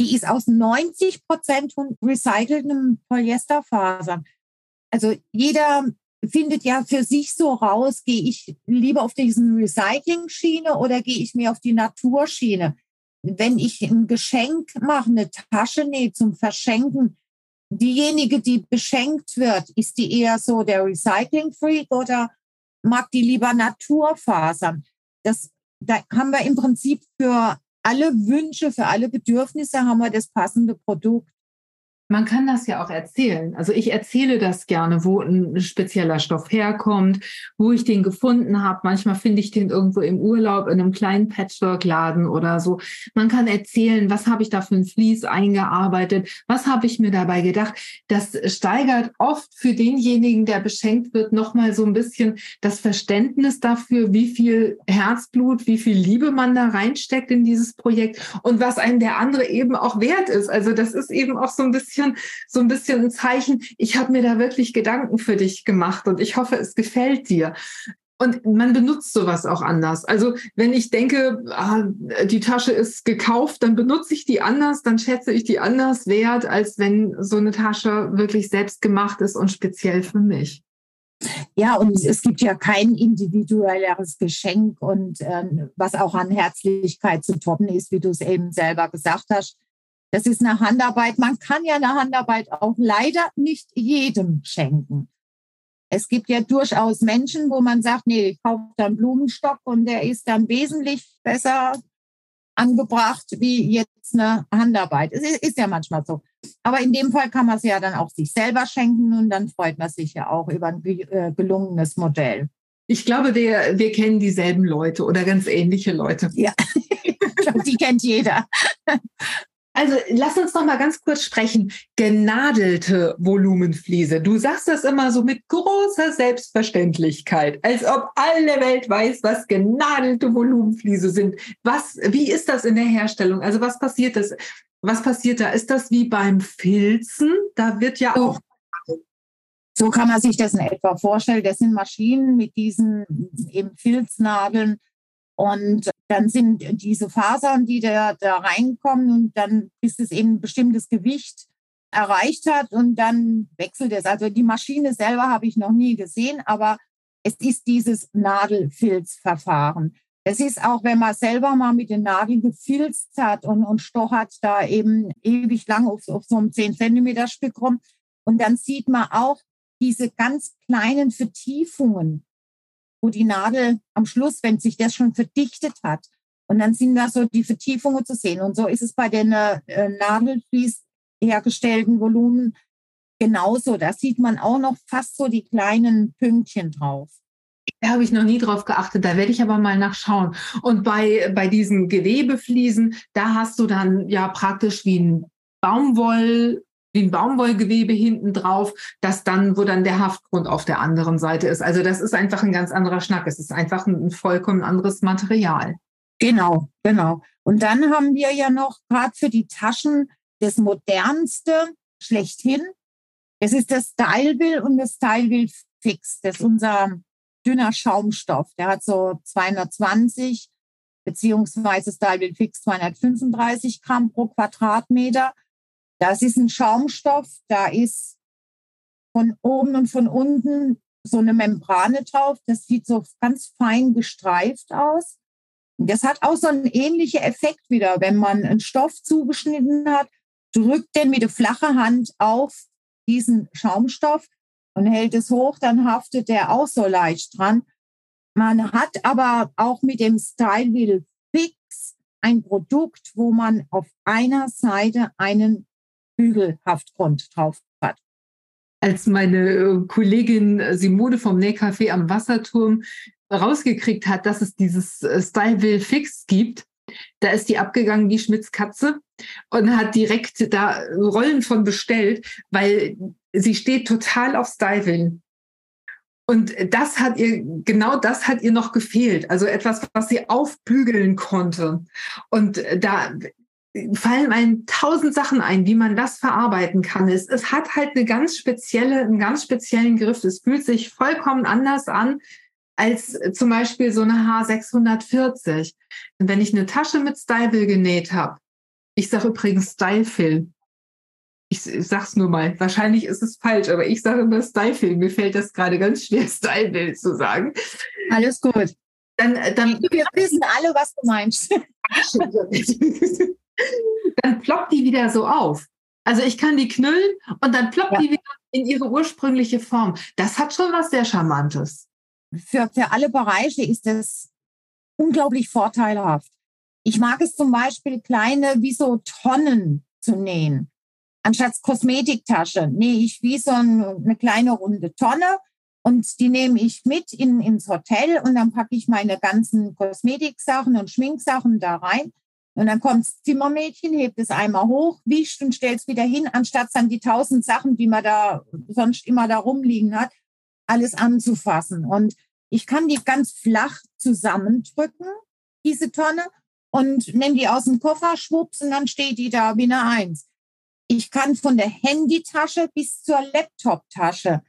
Die ist aus 90 Prozent von recyceltem Polyesterfasern. Also jeder findet ja für sich so raus, gehe ich lieber auf diesen Recycling-Schiene oder gehe ich mehr auf die Naturschiene. Wenn ich ein Geschenk mache, eine Tasche nähe zum Verschenken, diejenige, die beschenkt wird, ist die eher so der Recycling-Freak oder mag die lieber Naturfasern? Das, da haben wir im Prinzip für alle Wünsche, für alle Bedürfnisse haben wir das passende Produkt
man kann das ja auch erzählen. Also ich erzähle das gerne, wo ein spezieller Stoff herkommt, wo ich den gefunden habe. Manchmal finde ich den irgendwo im Urlaub in einem kleinen Patchwork-Laden oder so. Man kann erzählen, was habe ich da für ein Vlies eingearbeitet, was habe ich mir dabei gedacht. Das steigert oft für denjenigen, der beschenkt wird, nochmal so ein bisschen das Verständnis dafür, wie viel Herzblut, wie viel Liebe man da reinsteckt in dieses Projekt und was einem der andere eben auch wert ist. Also das ist eben auch so ein bisschen bisschen, so ein bisschen ein Zeichen, ich habe mir da wirklich Gedanken für dich gemacht und ich hoffe, es gefällt dir. Und man benutzt sowas auch anders. Also wenn ich denke, ah, die Tasche ist gekauft, dann benutze ich die anders, dann schätze ich die anders wert, als wenn so eine Tasche wirklich selbst gemacht ist und speziell für mich.
Ja, und es gibt ja kein individuelleres Geschenk und äh, was auch an Herzlichkeit zu toppen ist, wie du es eben selber gesagt hast. Das ist eine Handarbeit. Man kann ja eine Handarbeit auch leider nicht jedem schenken. Es gibt ja durchaus Menschen, wo man sagt, nee, ich kaufe dann Blumenstock und der ist dann wesentlich besser angebracht wie jetzt eine Handarbeit. Es ist, ja manchmal so. Aber in dem Fall kann man es ja dann auch sich selber schenken und dann freut man sich ja auch über ein äh, gelungenes Modell.
Ich glaube, wir, wir kennen dieselben Leute oder ganz ähnliche Leute.
Ja, [LAUGHS] die kennt jeder.
Also lass uns noch mal ganz kurz sprechen. Genadelte Volumenfliese. Du sagst das immer so mit großer Selbstverständlichkeit, als ob alle Welt weiß, was genadelte Volumenfliese sind. Was, wie ist das in der Herstellung? Also was passiert das? Was passiert da? Ist das wie beim Filzen? Da wird ja auch
so kann man sich das in etwa vorstellen. Das sind Maschinen mit diesen eben Filznadeln, und dann sind diese Fasern, die da, da reinkommen und dann, bis es eben ein bestimmtes Gewicht erreicht hat und dann wechselt es. Also die Maschine selber habe ich noch nie gesehen, aber es ist dieses Nadelfilzverfahren. Es ist auch, wenn man selber mal mit den Nadeln gefilzt hat und, und stochert da eben ewig lang auf, auf so einem 10 Zentimeter Stück rum. Und dann sieht man auch diese ganz kleinen Vertiefungen wo die Nadel am Schluss, wenn sich das schon verdichtet hat, und dann sind da so die Vertiefungen zu sehen. Und so ist es bei den äh, Nadelflies hergestellten Volumen genauso. Da sieht man auch noch fast so die kleinen Pünktchen drauf.
Da habe ich noch nie drauf geachtet, da werde ich aber mal nachschauen. Und bei, bei diesen Gewebefliesen, da hast du dann ja praktisch wie ein Baumwoll, wie ein Baumwollgewebe hinten drauf, das dann, wo dann der Haftgrund auf der anderen Seite ist. Also das ist einfach ein ganz anderer Schnack. Es ist einfach ein, ein vollkommen anderes Material.
Genau, genau. Und dann haben wir ja noch gerade für die Taschen das modernste schlechthin. Es ist das Styleville und das Styleville Fix. Das ist unser dünner Schaumstoff. Der hat so 220 beziehungsweise Styleville Fix 235 Gramm pro Quadratmeter. Das ist ein Schaumstoff, da ist von oben und von unten so eine Membrane drauf. Das sieht so ganz fein gestreift aus. Das hat auch so einen ähnlichen Effekt wieder. Wenn man einen Stoff zugeschnitten hat, drückt den mit der flachen Hand auf diesen Schaumstoff und hält es hoch, dann haftet der auch so leicht dran. Man hat aber auch mit dem Style Wheel Fix ein Produkt, wo man auf einer Seite einen Bügelhaftgrund drauf hat.
Als meine äh, Kollegin Simone vom Nähcafé am Wasserturm rausgekriegt hat, dass es dieses äh, Style Fix gibt, da ist die abgegangen wie Schmitz Katze und hat direkt da Rollen von bestellt, weil sie steht total auf Style Und das hat ihr, genau das hat ihr noch gefehlt. Also etwas, was sie aufbügeln konnte. Und da fallen einem tausend Sachen ein, wie man das verarbeiten kann. Es, es hat halt eine ganz spezielle, einen ganz speziellen Griff. Es fühlt sich vollkommen anders an, als zum Beispiel so eine H640. Und wenn ich eine Tasche mit Stylefill genäht habe, ich sage übrigens Stylefill. Ich, ich sag's nur mal, wahrscheinlich ist es falsch, aber ich sage immer Stylefill. Mir fällt das gerade ganz schwer, [LAUGHS] Stylefill zu sagen.
Alles gut.
Dann, dann,
Wir wissen alle, was du meinst. [LAUGHS] [LAUGHS]
dann ploppt die wieder so auf. Also ich kann die knüllen und dann ploppt
Ja.
die wieder in ihre ursprüngliche Form. Das hat schon was sehr Charmantes.
für, für alle Bereiche ist es unglaublich vorteilhaft. Ich mag es zum Beispiel, kleine wie so Tonnen zu nähen. Anstatt Kosmetiktasche nähe ich wie so ein, eine kleine runde Tonne und die nehme ich mit in, ins Hotel und dann packe ich meine ganzen Kosmetiksachen und Schminksachen da rein. Und dann kommt das Zimmermädchen, hebt es einmal hoch, wischt und stellt es wieder hin, anstatt dann die tausend Sachen, die man da sonst immer da rumliegen hat, alles anzufassen. Und ich kann die ganz flach zusammendrücken, diese Tonne, und nehme die aus dem Koffer, schwupps, und dann steht die da wie eine Eins. Ich kann von der Handytasche bis zur Laptoptasche.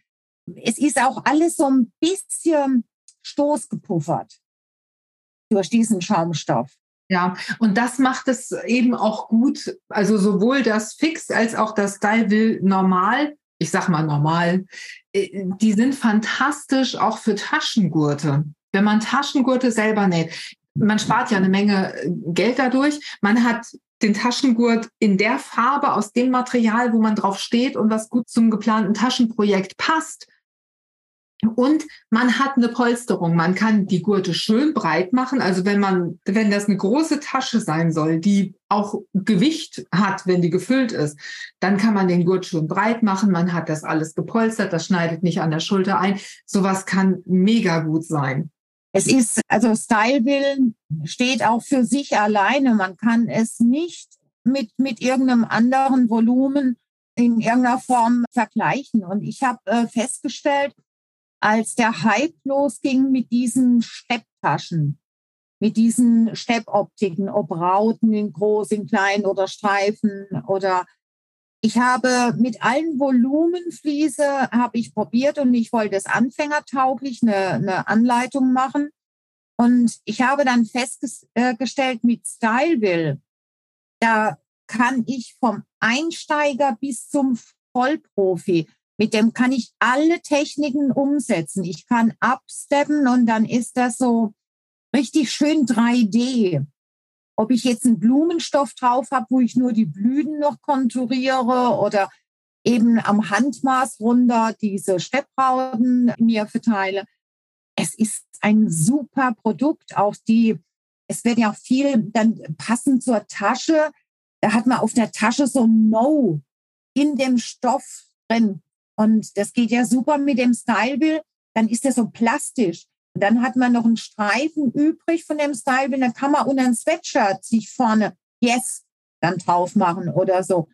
Es ist auch alles so ein bisschen stoßgepuffert durch diesen Schaumstoff.
Ja, und das macht es eben auch gut. Also sowohl das Fix als auch das Style will normal. Ich sag mal normal. äh, Die sind fantastisch auch für Taschengurte. Wenn man Taschengurte selber näht, man spart ja eine Menge äh, Geld dadurch. Man hat den Taschengurt in der Farbe aus dem Material, wo man drauf steht und was gut zum geplanten Taschenprojekt passt. Und man hat eine Polsterung. Man kann die Gurte schön breit machen. Also wenn man, wenn das eine große Tasche sein soll, die auch Gewicht hat, wenn die gefüllt ist, dann kann man den Gurt schön breit machen. Man hat das alles gepolstert. Das schneidet nicht an der Schulter ein. Sowas kann mega gut sein.
Es ist, also Styleville steht auch für sich alleine. Man kann es nicht mit, mit irgendeinem anderen Volumen in irgendeiner Form vergleichen. Und ich habe äh, festgestellt, als der Hype losging mit diesen Stepptaschen, mit diesen Steppoptiken, ob Rauten in groß, in klein oder Streifen oder ich habe mit allen Volumenfliese habe ich probiert und ich wollte es anfängertauglich eine, eine Anleitung machen. Und ich habe dann festgestellt mit Styleville, da kann ich vom Einsteiger bis zum Vollprofi, mit dem kann ich alle Techniken umsetzen. Ich kann absteppen und dann ist das so richtig schön 3D. Ob ich jetzt einen Blumenstoff drauf habe, wo ich nur die Blüten noch konturiere oder eben am Handmaß runter diese Stepprauten mir verteile. Es ist ein super Produkt. Auch die, es wird ja auch viel dann passend zur Tasche. Da hat man auf der Tasche so No in dem Stoff drin. Und das geht ja super mit dem Styleville. Dann ist der so plastisch. Und dann hat man noch einen Streifen übrig von dem Styleville. Dann kann man unter ein Sweatshirt sich vorne Yes dann drauf machen oder so.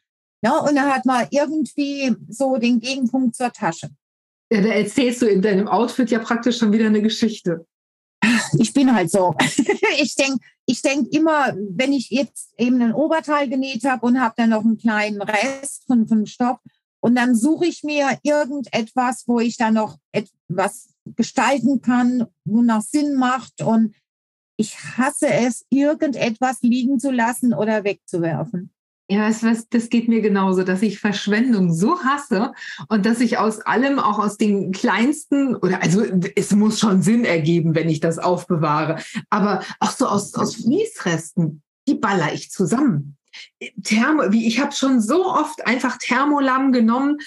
Ja, und dann hat man irgendwie so den Gegenpunkt zur Tasche.
Ja, da erzählst du in deinem Outfit ja praktisch schon wieder eine Geschichte.
Ich bin halt so. [LAUGHS] ich denke ich denk immer, wenn ich jetzt eben ein Oberteil genäht habe und habe dann noch einen kleinen Rest von, von Stoff, und dann suche ich mir irgendetwas, wo ich dann noch etwas gestalten kann, wo nach Sinn macht. Und ich hasse es, irgendetwas liegen zu lassen oder wegzuwerfen.
Ja, was, das geht mir genauso, dass ich Verschwendung so hasse und dass ich aus allem, auch aus den kleinsten, oder also es muss schon Sinn ergeben, wenn ich das aufbewahre, aber auch so aus, aus Fließresten, die baller ich zusammen. Thermo, wie ich habe schon so oft einfach Thermolamm genommen,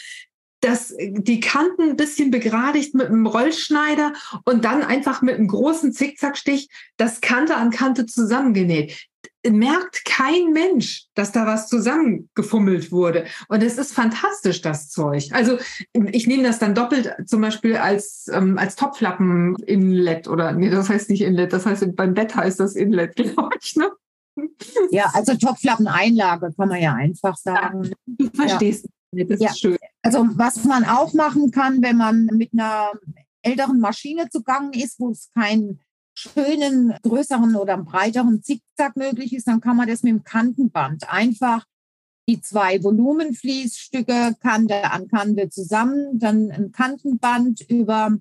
das die Kanten ein bisschen begradigt mit einem Rollschneider und dann einfach mit einem großen Zickzackstich das Kante an Kante zusammengenäht. Merkt kein Mensch, dass da was zusammengefummelt wurde. Und es ist fantastisch, das Zeug. Also ich nehme das dann doppelt zum Beispiel als, ähm, als Topflappen-Inlet oder nee, das heißt nicht Inlet, das heißt beim Bett heißt das Inlet, glaube ich. Ne?
Ja, also Topflappeneinlage kann man ja einfach sagen.
Du verstehst. Ja. Das
Ja.
ist schön.
Also was man auch machen kann, wenn man mit einer älteren Maschine zugange ist, wo es keinen schönen, größeren oder breiteren Zickzack möglich ist, dann kann man das mit dem Kantenband einfach die zwei Volumenfließstücke Kante an Kante zusammen, dann ein Kantenband über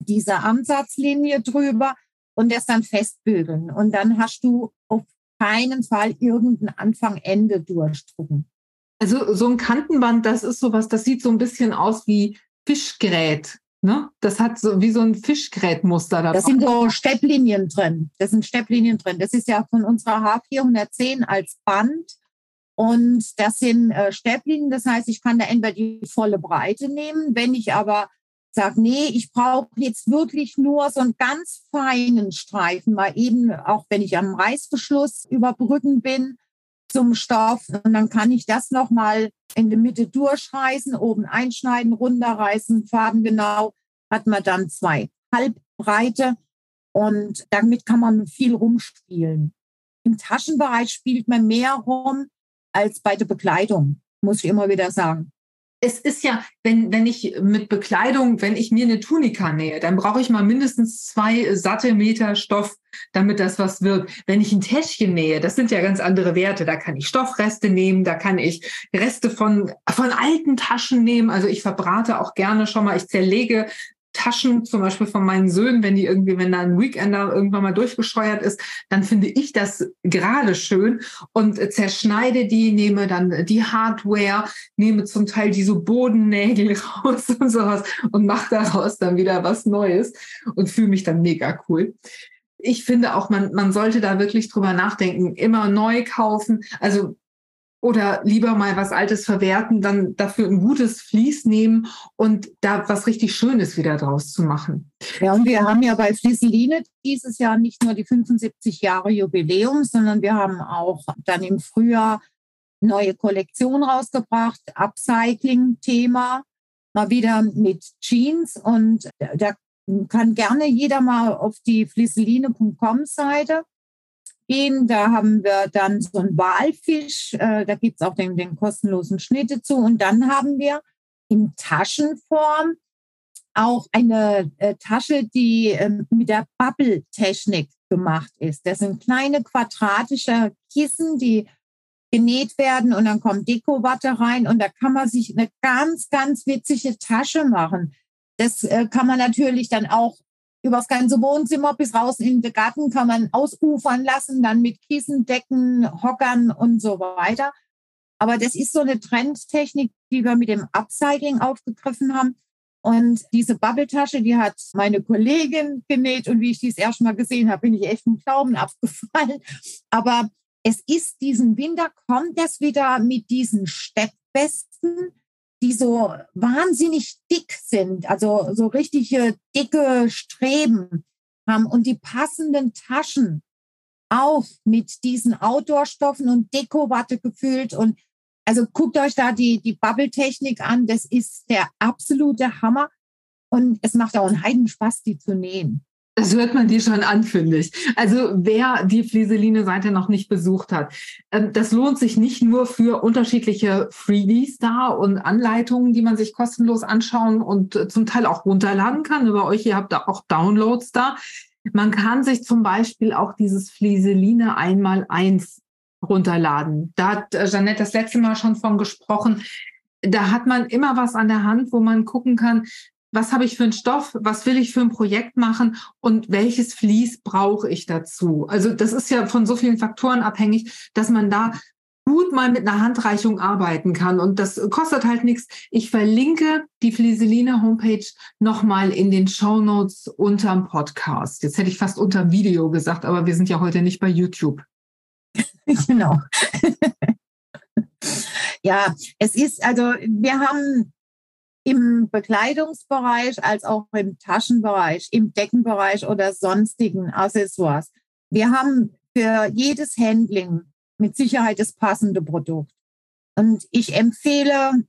diese Ansatzlinie drüber und das dann festbügeln. Und dann hast du auf keinen Fall irgendein Anfang-Ende durchdrucken.
Also so ein Kantenband, das ist sowas, das sieht so ein bisschen aus wie Fischgerät. Ne? Das hat so wie so ein Fischgrätmuster
da. Das sind so Stepplinien drin. Das sind Stepplinien drin. Das ist ja von unserer H410 als Band. Und das sind äh, Stepplinien. Das heißt, ich kann da entweder die volle Breite nehmen. Wenn ich aber sage, nee, ich brauche jetzt wirklich nur so einen ganz feinen Streifen, mal eben, auch wenn ich am Reißverschluss überbrücken bin, zum Stoff. Und dann kann ich das nochmal in der Mitte durchreißen, oben einschneiden, runterreißen, farbengenau. Hat man dann zwei Halbbreite und damit kann man viel rumspielen. Im Taschenbereich spielt man mehr rum als bei der Bekleidung, muss ich immer wieder sagen
es ist ja, wenn, wenn ich mit Bekleidung, wenn ich mir eine Tunika nähe, dann brauche ich mal mindestens zwei satte Meter Stoff, damit das was wird. Wenn ich ein Täschchen nähe, das sind ja ganz andere Werte. Da kann ich Stoffreste nehmen, da kann ich Reste von, von alten Taschen nehmen. Also ich verbrate auch gerne schon mal, ich zerlege Taschen, zum Beispiel von meinen Söhnen, wenn die irgendwie, wenn da ein Weekender irgendwann mal durchgescheuert ist, dann finde ich das gerade schön und zerschneide die, nehme dann die Hardware, nehme zum Teil diese Bodennägel [LAUGHS] raus und sowas und mache daraus dann wieder was Neues und fühle mich dann mega cool ich finde auch, man, man sollte da wirklich drüber nachdenken, immer neu kaufen. Also oder lieber mal was Altes verwerten, dann dafür ein gutes Vlies nehmen und da was richtig Schönes wieder draus zu machen.
Ja, und wir haben ja bei Flieseline dieses Jahr nicht nur die 75 Jahre Jubiläum, sondern wir haben auch dann im Frühjahr neue Kollektion rausgebracht, Upcycling-Thema, mal wieder mit Jeans und da kann gerne jeder mal auf die flieseline.com-Seite gehen. Da haben wir dann so einen Walfisch, äh, da gibt es auch den, den kostenlosen Schnitte zu. Und dann haben wir in Taschenform auch eine äh, Tasche, die äh, mit der Bubble-Technik gemacht ist. Das sind kleine quadratische Kissen, die genäht werden und dann kommt Dekowatte rein und da kann man sich eine ganz, ganz witzige Tasche machen. Das äh, kann man natürlich dann auch übers ganze Wohnzimmer bis raus in den Garten kann man ausufern lassen, dann mit Kissen, Decken, Hockern und so weiter. Aber das ist so eine Trendtechnik, die wir mit dem Upcycling aufgegriffen haben. Und diese Bubble-Tasche, die hat meine Kollegin genäht. Und wie ich dies erst mal gesehen habe, bin ich echt im Glauben abgefallen. Aber es ist diesen Winter, kommt es wieder mit diesen Steppwesten, die so wahnsinnig dick sind, also so richtige dicke Streben haben und die passenden Taschen auch mit diesen Outdoor-Stoffen und Dekowatte gefüllt und also guckt euch da die, die Bubble-Technik an. Das ist der absolute Hammer. Und es macht auch einen Heidenspaß, die zu nähen.
Das hört man dir schon an, finde ich. Also wer die Flieseline-Seite noch nicht besucht hat, ähm, das lohnt sich nicht nur für unterschiedliche Freebies da und Anleitungen, die man sich kostenlos anschauen und äh, zum Teil auch runterladen kann. Über euch, ihr habt da auch Downloads da. Man kann sich zum Beispiel auch dieses Flieseline einmal eins runterladen. Da hat äh, Jeanette das letzte Mal schon von gesprochen. Da hat man immer was an der Hand, wo man gucken kann, was habe ich für einen Stoff, was will ich für ein Projekt machen und welches Vlies brauche ich dazu. Also das ist ja von so vielen Faktoren abhängig, dass man da gut mal mit einer Handreichung arbeiten kann. Und das kostet halt nichts. Ich verlinke die Flieseline Homepage nochmal in den Show Notes unterm Podcast. Jetzt hätte ich fast unterm Video gesagt, aber wir sind ja heute nicht bei YouTube. [LAUGHS]
genau. [LAUGHS] ja, es ist, also wir haben im Bekleidungsbereich als auch im Taschenbereich, im Deckenbereich oder sonstigen Accessoires. Wir haben für jedes Handling mit Sicherheit das passende Produkt. Und ich empfehle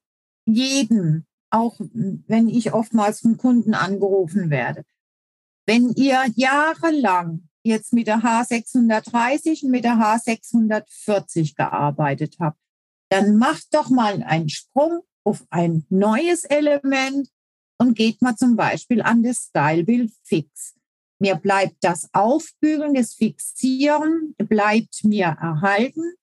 jeden, auch wenn ich oftmals von Kunden angerufen werde, wenn ihr jahrelang jetzt mit der H630 und mit der H640 gearbeitet habt, dann macht doch mal einen Sprung auf ein neues Element und geht mal zum Beispiel an das Stylebild fix. Mir bleibt das Aufbügeln, das Fixieren bleibt mir erhalten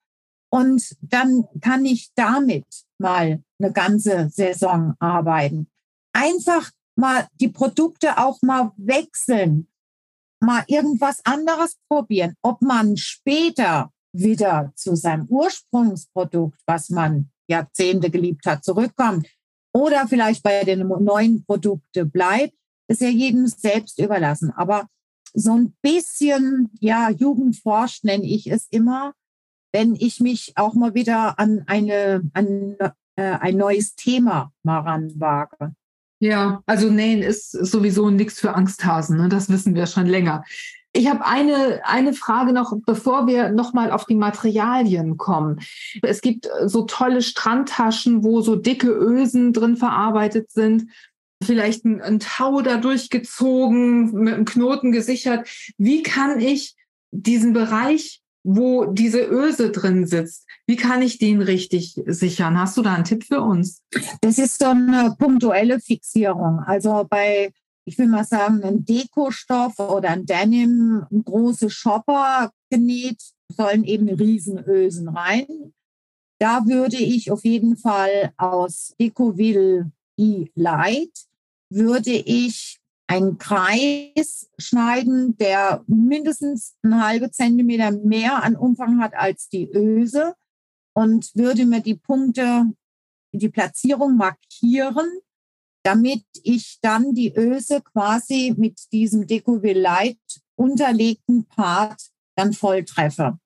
und dann kann ich damit mal eine ganze Saison arbeiten. Einfach mal die Produkte auch mal wechseln, mal irgendwas anderes probieren, ob man später wieder zu seinem Ursprungsprodukt, was man Jahrzehnte geliebt hat, zurückkommt oder vielleicht bei den neuen Produkten bleibt, ist ja jedem selbst überlassen. Aber so ein bisschen, ja, Jugendforsch nenne ich es immer, wenn ich mich auch mal wieder an eine, an äh, ein neues Thema mal ranwage.
Ja, also Nähen ist sowieso nichts für Angsthasen, ne? das wissen wir schon länger. Ich habe eine, eine Frage noch, bevor wir nochmal auf die Materialien kommen. Es gibt äh, so tolle Strandtaschen, wo so dicke Ösen drin verarbeitet sind. Vielleicht ein, ein Tau da durchgezogen, mit einem Knoten gesichert. Wie kann ich diesen Bereich, wo diese Öse drin sitzt, wie kann ich den richtig sichern? Hast du da einen Tipp für uns?
Das ist so eine punktuelle Fixierung. Also bei ich will mal sagen, ein Dekostoff oder ein Denim, große Shopper genäht, sollen eben Riesenösen rein. Da würde ich auf jeden Fall aus Decoville E-Light, würde ich einen Kreis schneiden, der mindestens eine halbe Zentimeter mehr an Umfang hat als die Öse und würde mir die Punkte, die Platzierung markieren damit ich dann die Öse quasi mit diesem Decoville Light unterlegten Part dann voll treffe.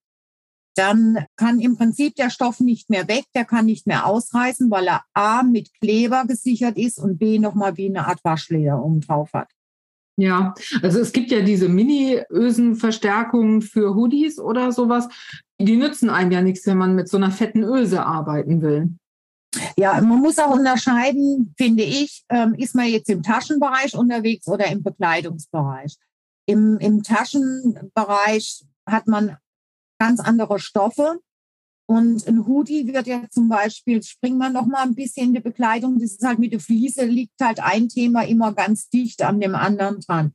Dann kann im Prinzip der Stoff nicht mehr weg, der kann nicht mehr ausreißen, weil er A mit Kleber gesichert ist und B nochmal wie eine Art Waschleder oben hat.
Ja, also es gibt ja diese Mini-Ösenverstärkungen für Hoodies oder sowas. Die nützen einem ja nichts, wenn man mit so einer fetten Öse arbeiten will.
Ja, man muss auch unterscheiden, finde ich, ähm, ist man jetzt im Taschenbereich unterwegs oder im Bekleidungsbereich. Im, Im Taschenbereich hat man ganz andere Stoffe. Und ein Hoodie wird ja zum Beispiel, springen wir noch mal ein bisschen in die Bekleidung, das ist halt mit der Fliese, liegt halt ein Thema immer ganz dicht an dem anderen dran.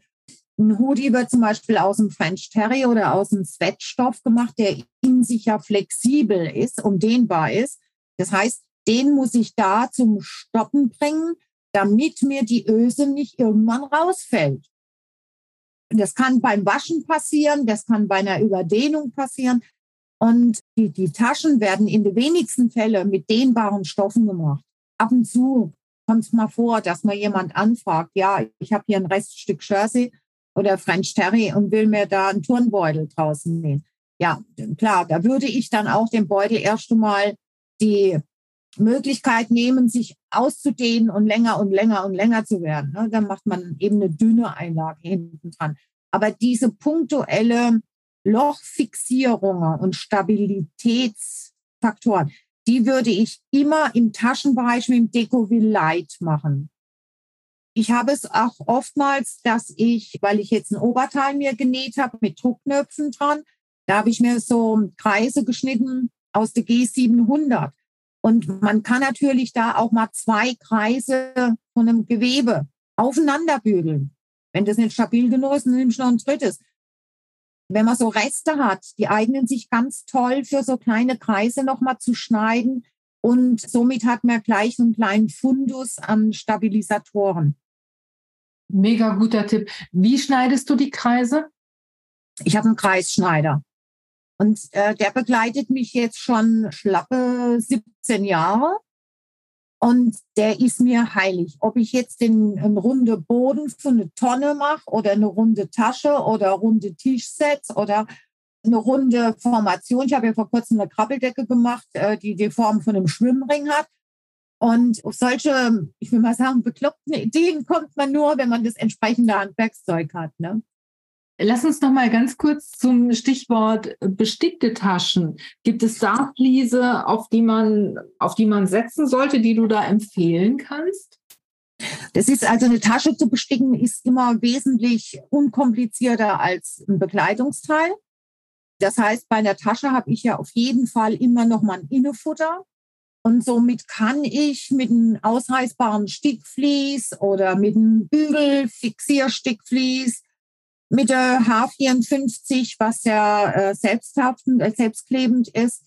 Ein Hoodie wird zum Beispiel aus dem French Terry oder aus dem Sweatstoff gemacht, der in sich ja flexibel ist und dehnbar ist. Das heißt, den muss ich da zum Stoppen bringen, damit mir die Öse nicht irgendwann rausfällt. Das kann beim Waschen passieren, das kann bei einer Überdehnung passieren. Und die, die Taschen werden in den wenigsten Fällen mit dehnbaren Stoffen gemacht. Ab und zu kommt es mal vor, dass mal jemand anfragt, ja, ich habe hier ein Reststück Jersey oder French Terry und will mir da einen Turnbeutel draußen nähen. Ja, klar, da würde ich dann auch den Beutel erst einmal die Möglichkeit nehmen, sich auszudehnen und länger und länger und länger zu werden. Ne? Dann macht man eben eine dünne Einlage hinten dran. Aber diese punktuelle Lochfixierungen und Stabilitätsfaktoren, die würde ich immer im Taschenbereich mit dem Decoville Light machen. Ich habe es auch oftmals, dass ich, weil ich jetzt ein Oberteil mir genäht habe mit Druckknöpfen dran, da habe ich mir so Kreise geschnitten aus der G700. Und man kann natürlich da auch mal zwei Kreise von einem Gewebe aufeinander bügeln. Wenn das nicht stabil genug ist, du noch ein drittes. Wenn man so Reste hat, die eignen sich ganz toll für so kleine Kreise nochmal zu schneiden. Und somit hat man gleich einen kleinen Fundus an Stabilisatoren.
Mega guter Tipp. Wie schneidest du die Kreise?
Ich habe einen Kreisschneider. Und äh, der begleitet mich jetzt schon schlappe 17 Jahre. Und der ist mir heilig. Ob ich jetzt den, einen runde Boden für eine Tonne mache oder eine runde Tasche oder runde Tischsets oder eine runde Formation. Ich habe ja vor kurzem eine Krabbeldecke gemacht, äh, die die Form von einem Schwimmring hat. Und auf solche, ich will mal sagen, bekloppten Ideen kommt man nur, wenn man das entsprechende Handwerkszeug hat. Ne?
Lass uns noch mal ganz kurz zum Stichwort bestickte Taschen. Gibt es da Fliese, auf die man, auf die man setzen sollte, die du da empfehlen kannst?
Das ist also eine Tasche zu besticken, ist immer wesentlich unkomplizierter als ein Bekleidungsteil. Das heißt, bei einer Tasche habe ich ja auf jeden Fall immer noch mal ein Innefutter. Und somit kann ich mit einem ausreißbaren Stickvlies oder mit einem Bügel-Fixierstickvlies mit der H54, was ja äh, selbsthaftend, äh, selbstklebend ist,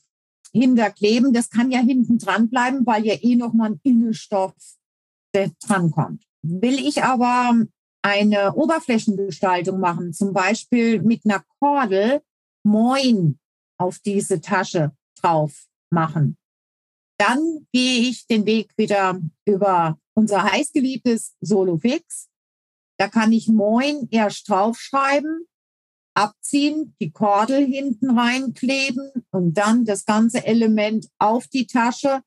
hinterkleben. Das kann ja hinten dran bleiben, weil ja eh noch mal ein Innenstoff dran kommt. Will ich aber eine Oberflächengestaltung machen, zum Beispiel mit einer Kordel Moin auf diese Tasche drauf machen. Dann gehe ich den Weg wieder über unser heißgeliebtes Solofix. Da kann ich Moin erst draufschreiben, abziehen, die Kordel hinten reinkleben und dann das ganze Element auf die Tasche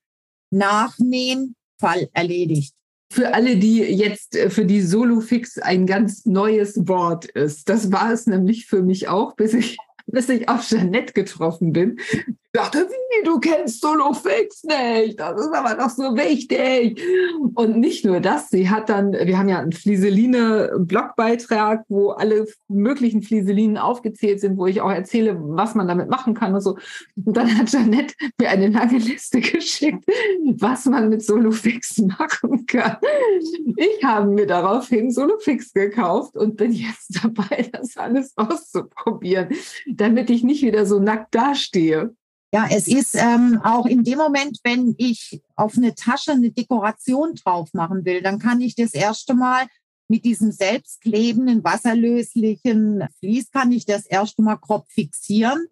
nachnähen, Fall erledigt
für alle, die jetzt äh, für die Solofix ein ganz neues Wort ist. Das war es nämlich für mich auch, bis ich, [LAUGHS] bis ich auf Jeanette getroffen bin dachte, wie, du kennst Solofix nicht, das ist aber doch so wichtig. Und nicht nur das, sie hat dann, wir haben ja einen Flieseline-Blogbeitrag, wo alle möglichen Flieselinen aufgezählt sind, wo ich auch erzähle, was man damit machen kann und so. Und dann hat Janette mir eine lange Liste [LAUGHS] geschickt, was man mit Solofix machen kann. Ich habe mir daraufhin Solofix gekauft und bin jetzt dabei, das alles auszuprobieren, damit ich nicht wieder so nackt dastehe.
Ja, es ist ähm, auch in dem Moment, wenn ich auf eine Tasche eine Dekoration drauf machen will, dann kann ich das erste Mal mit diesem selbstklebenden, wasserlöslichen Vlies kann ich das erste Mal grob fixieren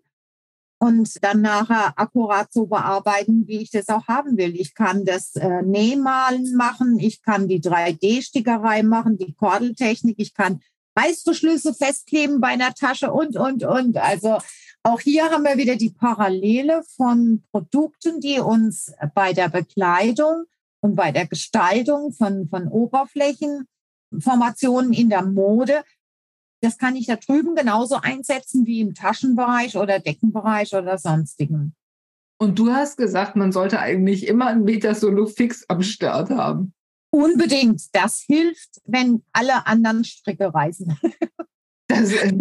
und dann nachher akkurat so bearbeiten, wie ich das auch haben will. Ich kann das äh, Nähmalen machen, ich kann die 3D-Stickerei machen, die Kordeltechnik, ich kann Reißverschlüsse festkleben bei einer Tasche und, und, und. Also auch hier haben wir wieder die Parallele von Produkten, die uns bei der Bekleidung und bei der Gestaltung von, von Oberflächenformationen in der Mode, das kann ich da drüben genauso einsetzen wie im Taschenbereich oder Deckenbereich oder sonstigen.
Und du hast gesagt, man sollte eigentlich immer einen Meter Solo fix am Start haben.
Unbedingt. Das hilft, wenn alle anderen Stricke reißen. [LAUGHS] Das, äh,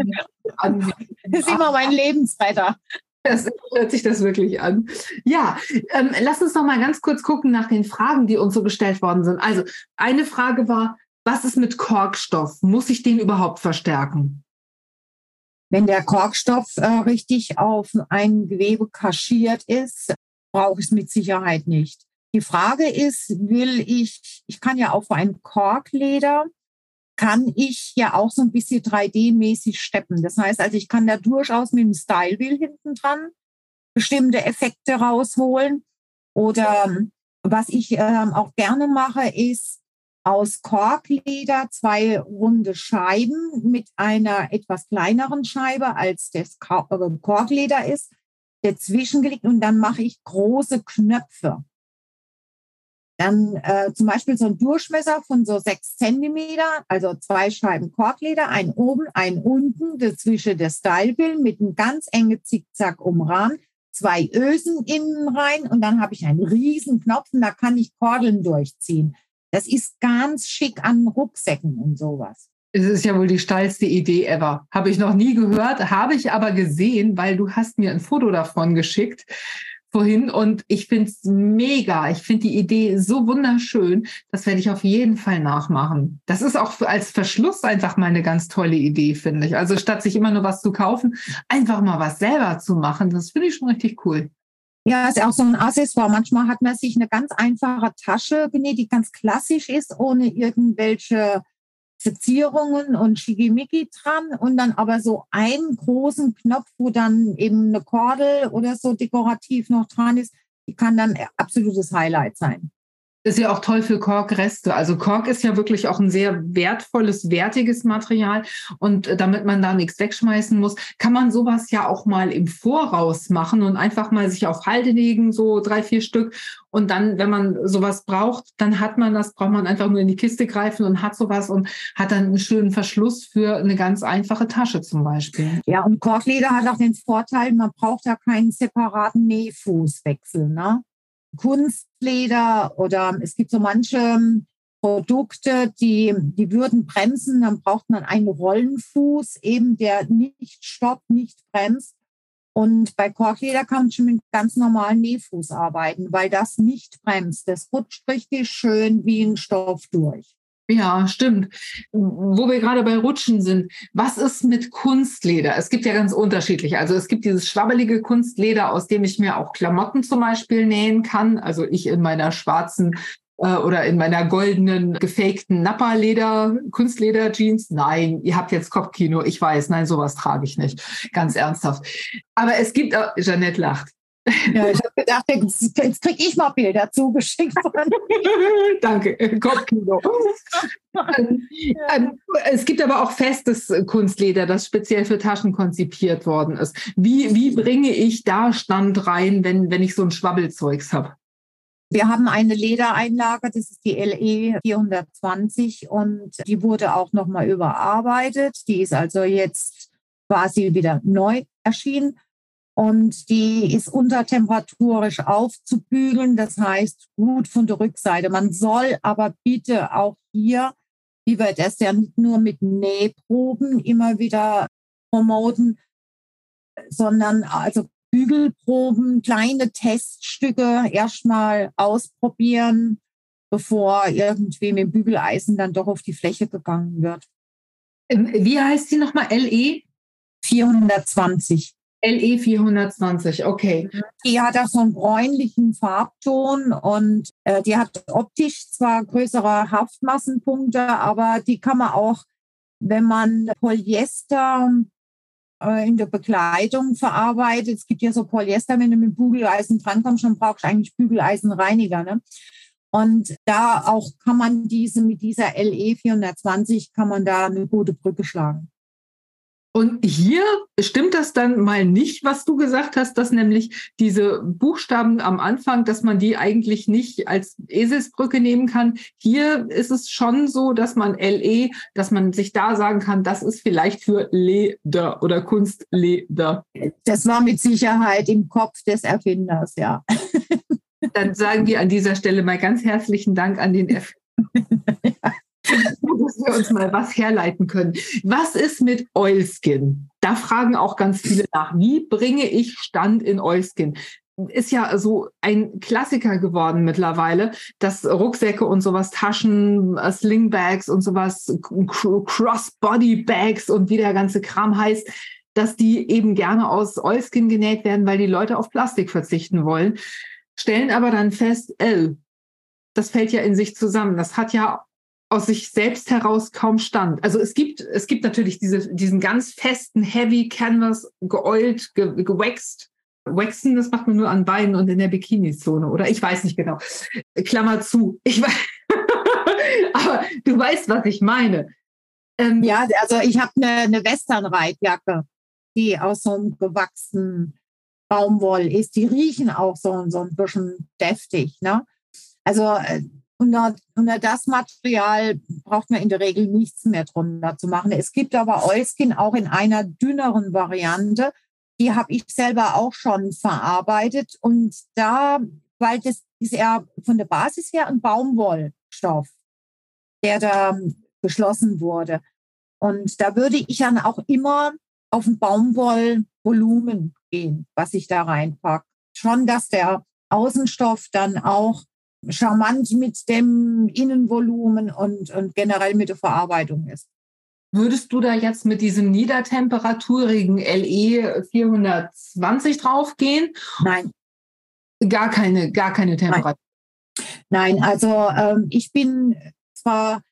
das ist immer mein Lebensretter.
Das hört sich das wirklich an. Ja, ähm, lass uns noch mal ganz kurz gucken nach den Fragen, die uns so gestellt worden sind. Also eine Frage war, was ist mit Korkstoff? Muss ich den überhaupt verstärken?
Wenn der Korkstoff äh, richtig auf ein Gewebe kaschiert ist, brauche ich es mit Sicherheit nicht. Die Frage ist, will ich, ich kann ja auf ein Korkleder kann ich ja auch so ein bisschen 3D-mäßig steppen. Das heißt also, ich kann da durchaus mit dem Style Wheel hinten dran bestimmte Effekte rausholen. Oder was ich ähm, auch gerne mache, ist aus Korkleder zwei runde Scheiben mit einer etwas kleineren Scheibe, als das äh, Korkleder ist, dazwischen gelegt und dann mache ich große Knöpfe. Dann äh, zum Beispiel so ein Durchmesser von so sechs Zentimeter, also zwei Scheiben Korkleder, ein oben, ein unten, dazwischen der Stylebill mit einem ganz engen Zickzack umrahmt, zwei Ösen innen rein und dann habe ich einen riesen Knopf und da kann ich Kordeln durchziehen. Das ist ganz schick an Rucksäcken und sowas.
Es ist ja wohl die steilste Idee ever. Habe ich noch nie gehört, habe ich aber gesehen, weil du hast mir ein Foto davon geschickt vorhin und ich finde es mega. Ich finde die Idee so wunderschön. Das werde ich auf jeden Fall nachmachen. Das ist auch als Verschluss einfach mal eine ganz tolle Idee, finde ich. Also statt sich immer nur was zu kaufen, einfach mal was selber zu machen, das finde ich schon richtig cool.
Ja, ist auch so ein Accessoire. Manchmal hat man sich eine ganz einfache Tasche genäht, die ganz klassisch ist, ohne irgendwelche Verzierungen und Schickimicki dran und dann aber so einen großen Knopf, wo dann eben eine Kordel oder so dekorativ noch dran ist, die kann dann absolutes Highlight sein
ist ja auch toll für Korkreste. Also Kork ist ja wirklich auch ein sehr wertvolles, wertiges Material. Und äh, damit man da nichts wegschmeißen muss, kann man sowas ja auch mal im Voraus machen und einfach mal sich auf Halde legen, so drei, vier Stück. Und dann, wenn man sowas braucht, dann hat man das, braucht man einfach nur in die Kiste greifen und hat sowas und hat dann einen schönen Verschluss für eine ganz einfache Tasche zum Beispiel.
Ja, und Korkleder hat auch den Vorteil, man braucht da keinen separaten Nähfußwechsel. Ne? Kunstleder oder es gibt so manche Produkte, die, die würden bremsen, dann braucht man einen Rollenfuß, eben der nicht stoppt, nicht bremst. Und bei Korkleder kann man schon mit ganz normalen Nähfuß arbeiten, weil das nicht bremst. Das rutscht richtig schön wie ein Stoff durch.
Ja, stimmt. Wo wir gerade bei Rutschen sind, was ist mit Kunstleder? Es gibt ja ganz unterschiedliche. Also es gibt dieses schwabbelige Kunstleder, aus dem ich mir auch Klamotten zum Beispiel nähen kann. Also ich in meiner schwarzen äh, oder in meiner goldenen gefakten Nappa-Leder, Kunstleder-Jeans. Nein, ihr habt jetzt Kopfkino. Ich weiß, nein, sowas trage ich nicht. Ganz ernsthaft. Aber es gibt, äh, Jeanette lacht.
Ja, ich [LAUGHS] habe gedacht, jetzt, kriege ich mal Bilder zugeschickt [LAUGHS]
Danke, Kopfkino. [LAUGHS] Ähm, ähm, es gibt aber auch festes Kunstleder, das speziell für Taschen konzipiert worden ist. Wie, wie bringe ich da Stand rein, wenn, wenn ich so ein Schwabbelzeugs habe?
Wir haben eine Ledereinlage, das ist die LE 420 und die wurde auch nochmal überarbeitet. Die ist also jetzt quasi wieder neu erschienen und die ist untertemperatorisch aufzubügeln, das heißt gut von der Rückseite. Man soll aber bitte auch hier, wie wir das ja nicht nur mit Nähproben immer wieder promoten, sondern also Bügelproben, kleine Teststücke erstmal ausprobieren, bevor irgendwie mit dem Bügeleisen dann doch auf die Fläche gegangen wird.
Ähm, wie heißt die nochmal? LE?
420.
LE 420, okay.
Die hat auch so einen bräunlichen Farbton und äh, die hat optisch zwar größere Haftmassenpunkte, aber die kann man auch, wenn man Polyester äh, in der Bekleidung verarbeitet, es gibt ja so Polyester, wenn du mit Bügeleisen drankommst, dann brauchst du eigentlich Bügeleisenreiniger. Ne? Und da auch kann man diese mit dieser LE 420 kann man da eine gute Brücke schlagen.
Und hier stimmt das dann mal nicht, was du gesagt hast, dass nämlich diese Buchstaben am Anfang, dass man die eigentlich nicht als Eselsbrücke nehmen kann. Hier ist es schon so, dass man LE, dass man sich da sagen kann, das ist vielleicht für Leder oder Kunstleder.
Das war mit Sicherheit im Kopf des Erfinders, ja.
Dann sagen wir an dieser Stelle mal ganz herzlichen Dank an den [LAUGHS] Erfinder. Dass wir uns mal was herleiten können. Was ist mit Oilskin? Da fragen auch ganz viele nach. Wie bringe ich Stand in Oilskin? Ist ja so ein Klassiker geworden mittlerweile, dass Rucksäcke und sowas, Taschen, äh, Slingbags und sowas, Crossbody-Bags und wie der ganze Kram heißt, dass die eben gerne aus Oilskin genäht werden, weil die Leute auf Plastik verzichten wollen. Stellen aber dann fest, äh, das fällt ja in sich zusammen. Das hat ja aus sich selbst heraus kaum stand. Also es gibt, es gibt natürlich diese, diesen ganz festen Heavy Canvas, geoilt, ge, gewaxt. Waxen, das macht man nur an Beinen und in der Bikini-Zone, oder? Ich weiß nicht genau. Klammer zu. Ich weiß, [LAUGHS] aber du weißt, was ich meine.
Ähm, ja, also ich habe eine, eine Westernreitjacke, die aus so einem gewachsenen Baumwoll ist. Die riechen auch so, so ein bisschen deftig. Ne? Also äh, unter, unter das Material braucht man in der Regel nichts mehr drunter zu machen. Es gibt aber Oilskin auch in einer dünneren Variante. Die habe ich selber auch schon verarbeitet. Und da, weil das ist ja von der Basis her ein Baumwollstoff, der da geschlossen wurde. Und da würde ich dann auch immer auf ein Baumwollvolumen gehen, was ich da reinpacke. Schon, dass der Außenstoff dann auch charmant mit dem Innenvolumen und, und generell mit der Verarbeitung ist.
Würdest du da jetzt mit diesem niedertemperaturigen LE 420 draufgehen?
Nein.
Gar keine, gar keine Temperatur.
Nein, Nein also ähm, ich bin zwar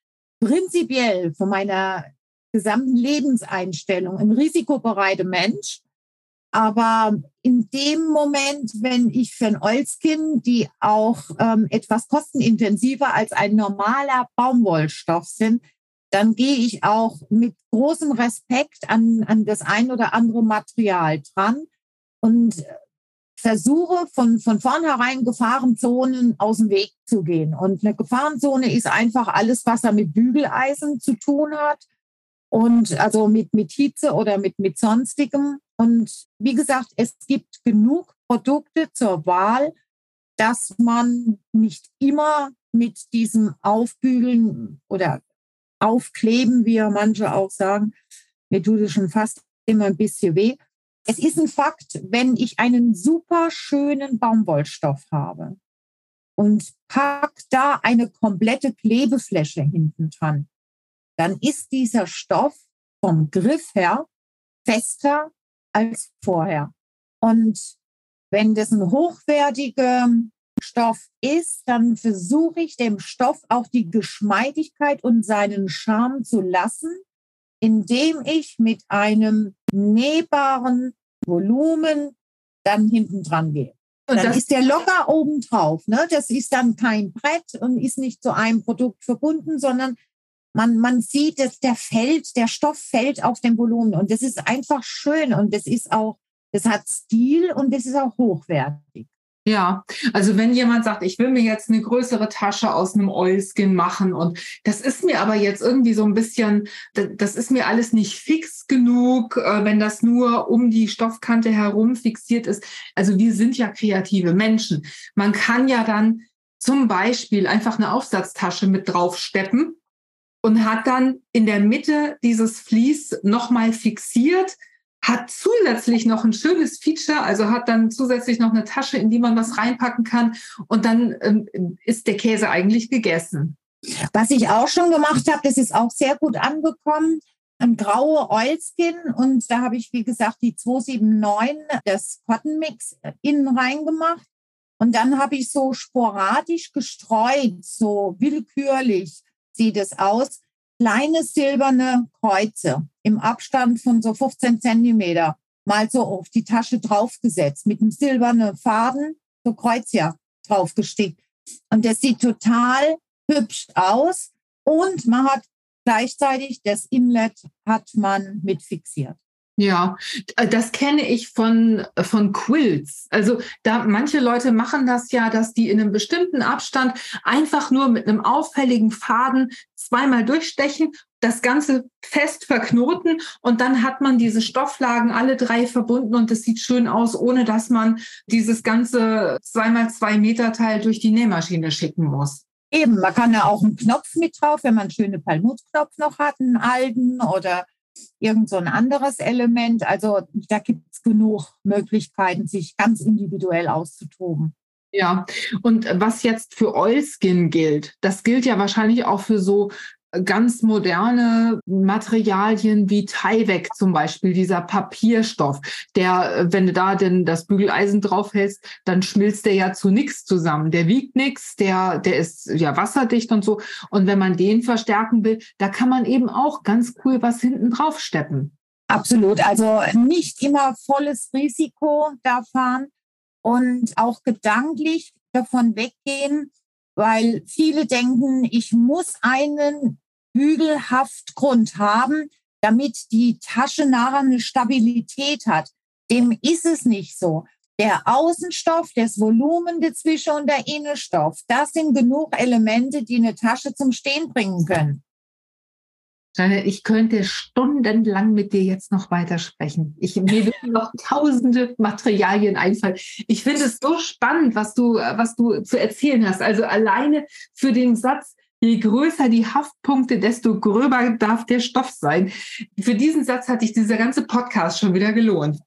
prinzipiell von meiner gesamten Lebenseinstellung ein risikobereiter Mensch, aber in dem Moment, wenn ich für ein Oilskin, die auch ähm, etwas kostenintensiver als ein normaler Baumwollstoff sind, dann gehe ich auch mit großem Respekt an, an das ein oder andere Material dran und versuche von, von vornherein Gefahrenzonen aus dem Weg zu gehen. Und eine Gefahrenzone ist einfach alles, was er mit Bügeleisen zu tun hat und also mit, mit Hitze oder mit, mit sonstigem. Und wie gesagt, es gibt genug Produkte zur Wahl, dass man nicht immer mit diesem Aufbügeln oder Aufkleben, wie ja manche auch sagen, mir tut es schon fast immer ein bisschen weh. Es ist ein Fakt, wenn ich einen super schönen Baumwollstoff habe und pack da eine komplette Klebefläche hinten dran, dann ist dieser Stoff vom Griff her fester als vorher. Und wenn das eine hochwertige Stoff ist, dann versuche ich dem Stoff auch die Geschmeidigkeit und seinen Charme zu lassen, indem ich mit einem nähbaren Volumen dann hinten dran gehe. Und dann ist der locker oben drauf. Ne? Das ist dann kein Brett und ist nicht zu einem Produkt verbunden, sondern man, man sieht, dass der fällt, der Stoff fällt auf dem Volumen. Und das ist einfach schön und das ist auch, das hat Stil und das ist auch hochwertig.
Ja, also wenn jemand sagt, ich will mir jetzt eine größere Tasche aus einem Oilskin machen und das ist mir aber jetzt irgendwie so ein bisschen, das ist mir alles nicht fix genug, äh, wenn das nur um die Stoffkante herum fixiert ist. Also wir sind ja kreative Menschen. Man kann ja dann zum Beispiel einfach eine Aufsatztasche mit draufsteppen und hat dann in der Mitte dieses Vlies nochmal fixiert hat zusätzlich noch ein schönes Feature, also hat dann zusätzlich noch eine Tasche, in die man was reinpacken kann und dann ähm, ist der Käse eigentlich gegessen.
Was ich auch schon gemacht habe, das ist auch sehr gut angekommen, ein graue Oilskin und da habe ich, wie gesagt, die 279 das Cotton Mix innen reingemacht und dann habe ich so sporadisch gestreut, so willkürlich sieht es aus, kleine silberne Kreuze im Abstand von so 15 Zentimeter mal so auf die Tasche draufgesetzt mit einem silbernen Faden, so Kreuzchen draufgestickt. Und das sieht total hübsch aus. Und man hat gleichzeitig das Inlet hat man mit fixiert.
Ja, äh, das kenne ich von, von Quilts. Also da manche Leute machen das ja, dass die in einem bestimmten Abstand einfach nur mit einem auffälligen Faden zweimal durchstechen, das Ganze fest verknoten und dann hat man diese Stofflagen alle drei verbunden und es sieht schön aus, ohne dass man dieses ganze zweimal zwei Meter Teil durch die Nähmaschine schicken muss.
Eben, man kann ja auch einen Knopf mit drauf, wenn man einen schönen Palmutknopf noch hat, einen alten oder irgend so ein anderes Element. Also da gibt es genug Möglichkeiten, sich ganz individuell auszutoben.
Ja, und was jetzt für Oilskin gilt, das gilt ja wahrscheinlich auch für so ganz moderne Materialien wie Tyvek zum Beispiel, dieser Papierstoff, der, wenn du da denn das Bügeleisen draufhältst, dann schmilzt der ja zu nichts zusammen. Der wiegt nichts, der, der ist ja wasserdicht und so. Und wenn man den verstärken will, da kann man eben auch ganz cool was hinten drauf steppen.
Absolut. Also nicht immer volles Risiko da fahren und auch gedanklich davon weggehen, weil viele denken, ich muss einen Bügelhaftgrund haben, damit die Tasche nachher eine Stabilität hat. Dem ist es nicht so. Der Außenstoff, das Volumen dazwischen und der Innenstoff, das sind genug Elemente, die eine Tasche zum Stehen bringen können.
Ich könnte stundenlang mit dir jetzt noch weitersprechen. Ich, mir würden noch tausende Materialien einfallen. Ich finde es so spannend, was du, was du zu erzählen hast. Also alleine für den Satz, je größer die Haftpunkte, desto gröber darf der Stoff sein. Für diesen Satz hat sich dieser ganze Podcast schon wieder gelohnt.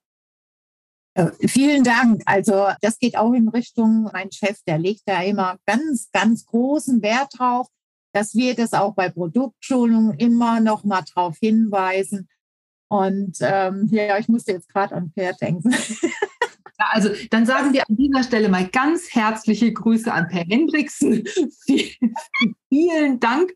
Äh, vielen Dank. Also das geht auch in Richtung mein Chef, der legt da immer ganz, ganz großen Wert drauf dass wir das auch bei Produktschulungen immer noch mal darauf hinweisen. Und ähm, ja, ich musste jetzt gerade an Per denken. [LAUGHS]
Ja, also dann sagen wir an dieser Stelle mal ganz herzliche Grüße an Per Hendriksen. [LAUGHS] Vielen Dank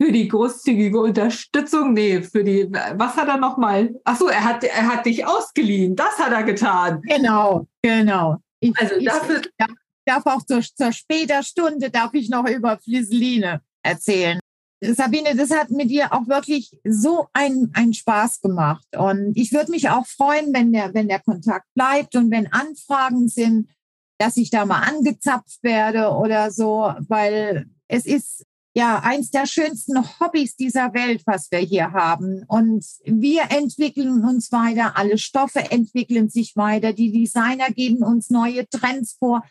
für die großzügige Unterstützung. Nee, für die, was hat er nochmal? Achso, er hat, er hat dich ausgeliehen. Das hat er getan.
Genau, genau. Ich, also dafür, ich, ja, darf auch zur, zur später Stunde darf ich noch über Flisseline erzählen. Sabine, das hat mit dir auch wirklich so einen, einen Spaß gemacht. Und ich würde mich auch freuen, wenn der, wenn der Kontakt bleibt und wenn Anfragen sind, dass ich da mal angezapft werde oder so, weil es ist ja eins der schönsten Hobbys dieser Welt, was wir hier haben. Und wir entwickeln uns weiter, alle Stoffe entwickeln sich weiter, die Designer geben uns neue Trends vor.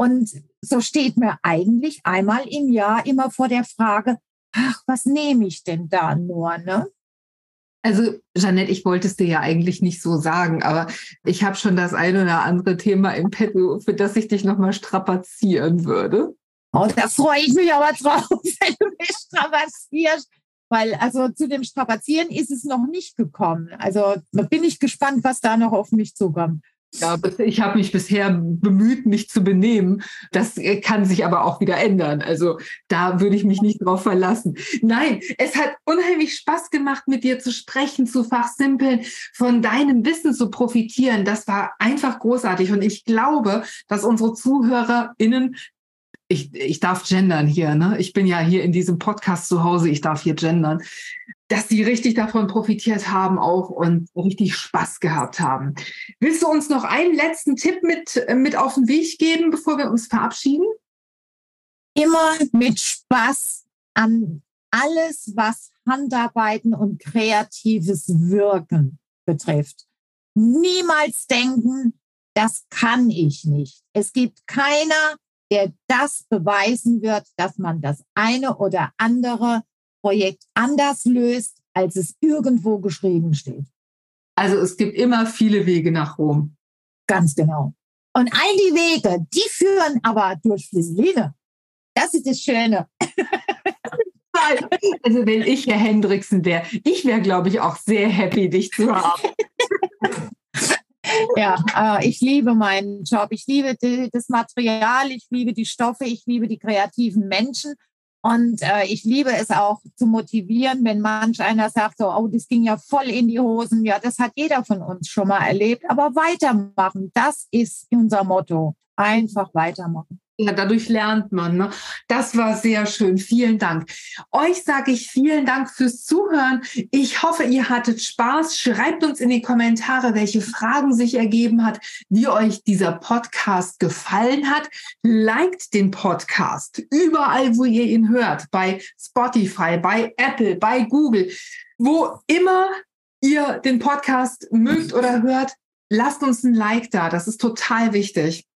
Und so steht mir eigentlich einmal im Jahr immer vor der Frage, ach, was nehme ich denn da nur, ne?
Also, Jeanette, ich wollte es dir ja eigentlich nicht so sagen, aber ich habe schon das ein oder andere Thema im Petto, für das ich dich nochmal strapazieren würde.
Oh, da freue ich mich aber drauf, [LAUGHS] wenn du mich strapazierst. Weil also zu dem Strapazieren ist es noch nicht gekommen. Also da bin ich gespannt, was da noch auf mich zukommt.
Ja, ich habe mich bisher bemüht, mich zu benehmen. Das äh, kann sich aber auch wieder ändern. Also da würde ich mich nicht drauf verlassen. Nein, es hat unheimlich Spaß gemacht, mit dir zu sprechen, zu fachsimpeln, von deinem Wissen zu profitieren. Das war einfach großartig. Und ich glaube, dass unsere ZuhörerInnen ich, ich darf gendern hier, ne? Ich bin ja hier in diesem Podcast zu Hause, ich darf hier gendern dass sie richtig davon profitiert haben auch und richtig Spaß gehabt haben. Willst du uns noch einen letzten Tipp mit, äh, mit auf den Weg geben, bevor wir uns verabschieden?
Immer mit Spaß an alles, was Handarbeiten und kreatives Wirken betrifft. Niemals denken, das kann ich nicht. Es gibt keiner, der das beweisen wird, dass man das eine oder andere Projekt anders löst, als es irgendwo geschrieben steht.
Also es gibt immer viele Wege nach Rom.
Ganz genau. Und all die Wege, die führen aber durch Flieseline. Das ist das Schöne. [LAUGHS]
Also wenn ich Herr Hendriksen wäre, ich wäre, glaube ich, auch sehr happy, dich zu haben.
Ja, äh, ich liebe meinen Job. Ich liebe die, das Material, ich liebe die Stoffe, ich liebe die kreativen Menschen. Und äh, ich liebe es auch zu motivieren, wenn manch einer sagt, so, oh, das ging ja voll in die Hosen. Ja, das hat jeder von uns schon mal erlebt. Aber weitermachen, das ist unser Motto. Einfach weitermachen.
Ja, dadurch lernt man. Ne? Das war sehr schön. Vielen Dank. Euch sage ich vielen Dank fürs Zuhören. Ich hoffe, ihr hattet Spaß. Schreibt uns in die Kommentare, welche Fragen sich ergeben hat, wie euch dieser Podcast gefallen hat. Liked den Podcast überall, wo ihr ihn hört. Bei Spotify, bei Apple, bei Google. Wo immer ihr den Podcast mögt oder hört, lasst uns ein Like da. Das ist total wichtig.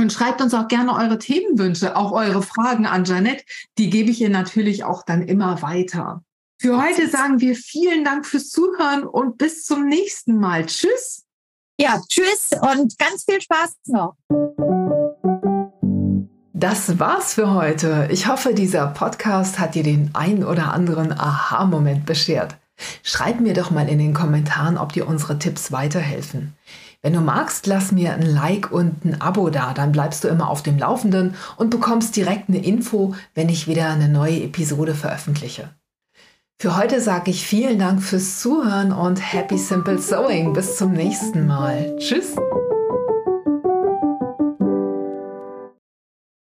Und schreibt uns auch gerne eure Themenwünsche, auch eure Fragen an Janette. Die gebe ich ihr natürlich auch dann immer weiter. Für heute sagen wir vielen Dank fürs Zuhören und bis zum nächsten Mal. Tschüss.
Ja, tschüss und ganz viel Spaß noch.
Das war's für heute. Ich hoffe, dieser Podcast hat dir den ein oder anderen Aha-Moment beschert. Schreib mir doch mal in den Kommentaren, ob dir unsere Tipps weiterhelfen. Wenn du magst, lass mir ein Like und ein Abo da, dann bleibst du immer auf dem Laufenden und bekommst direkt eine Info, wenn ich wieder eine neue Episode veröffentliche. Für heute sage ich vielen Dank fürs Zuhören und Happy Simple Sewing. Bis zum nächsten Mal. Tschüss.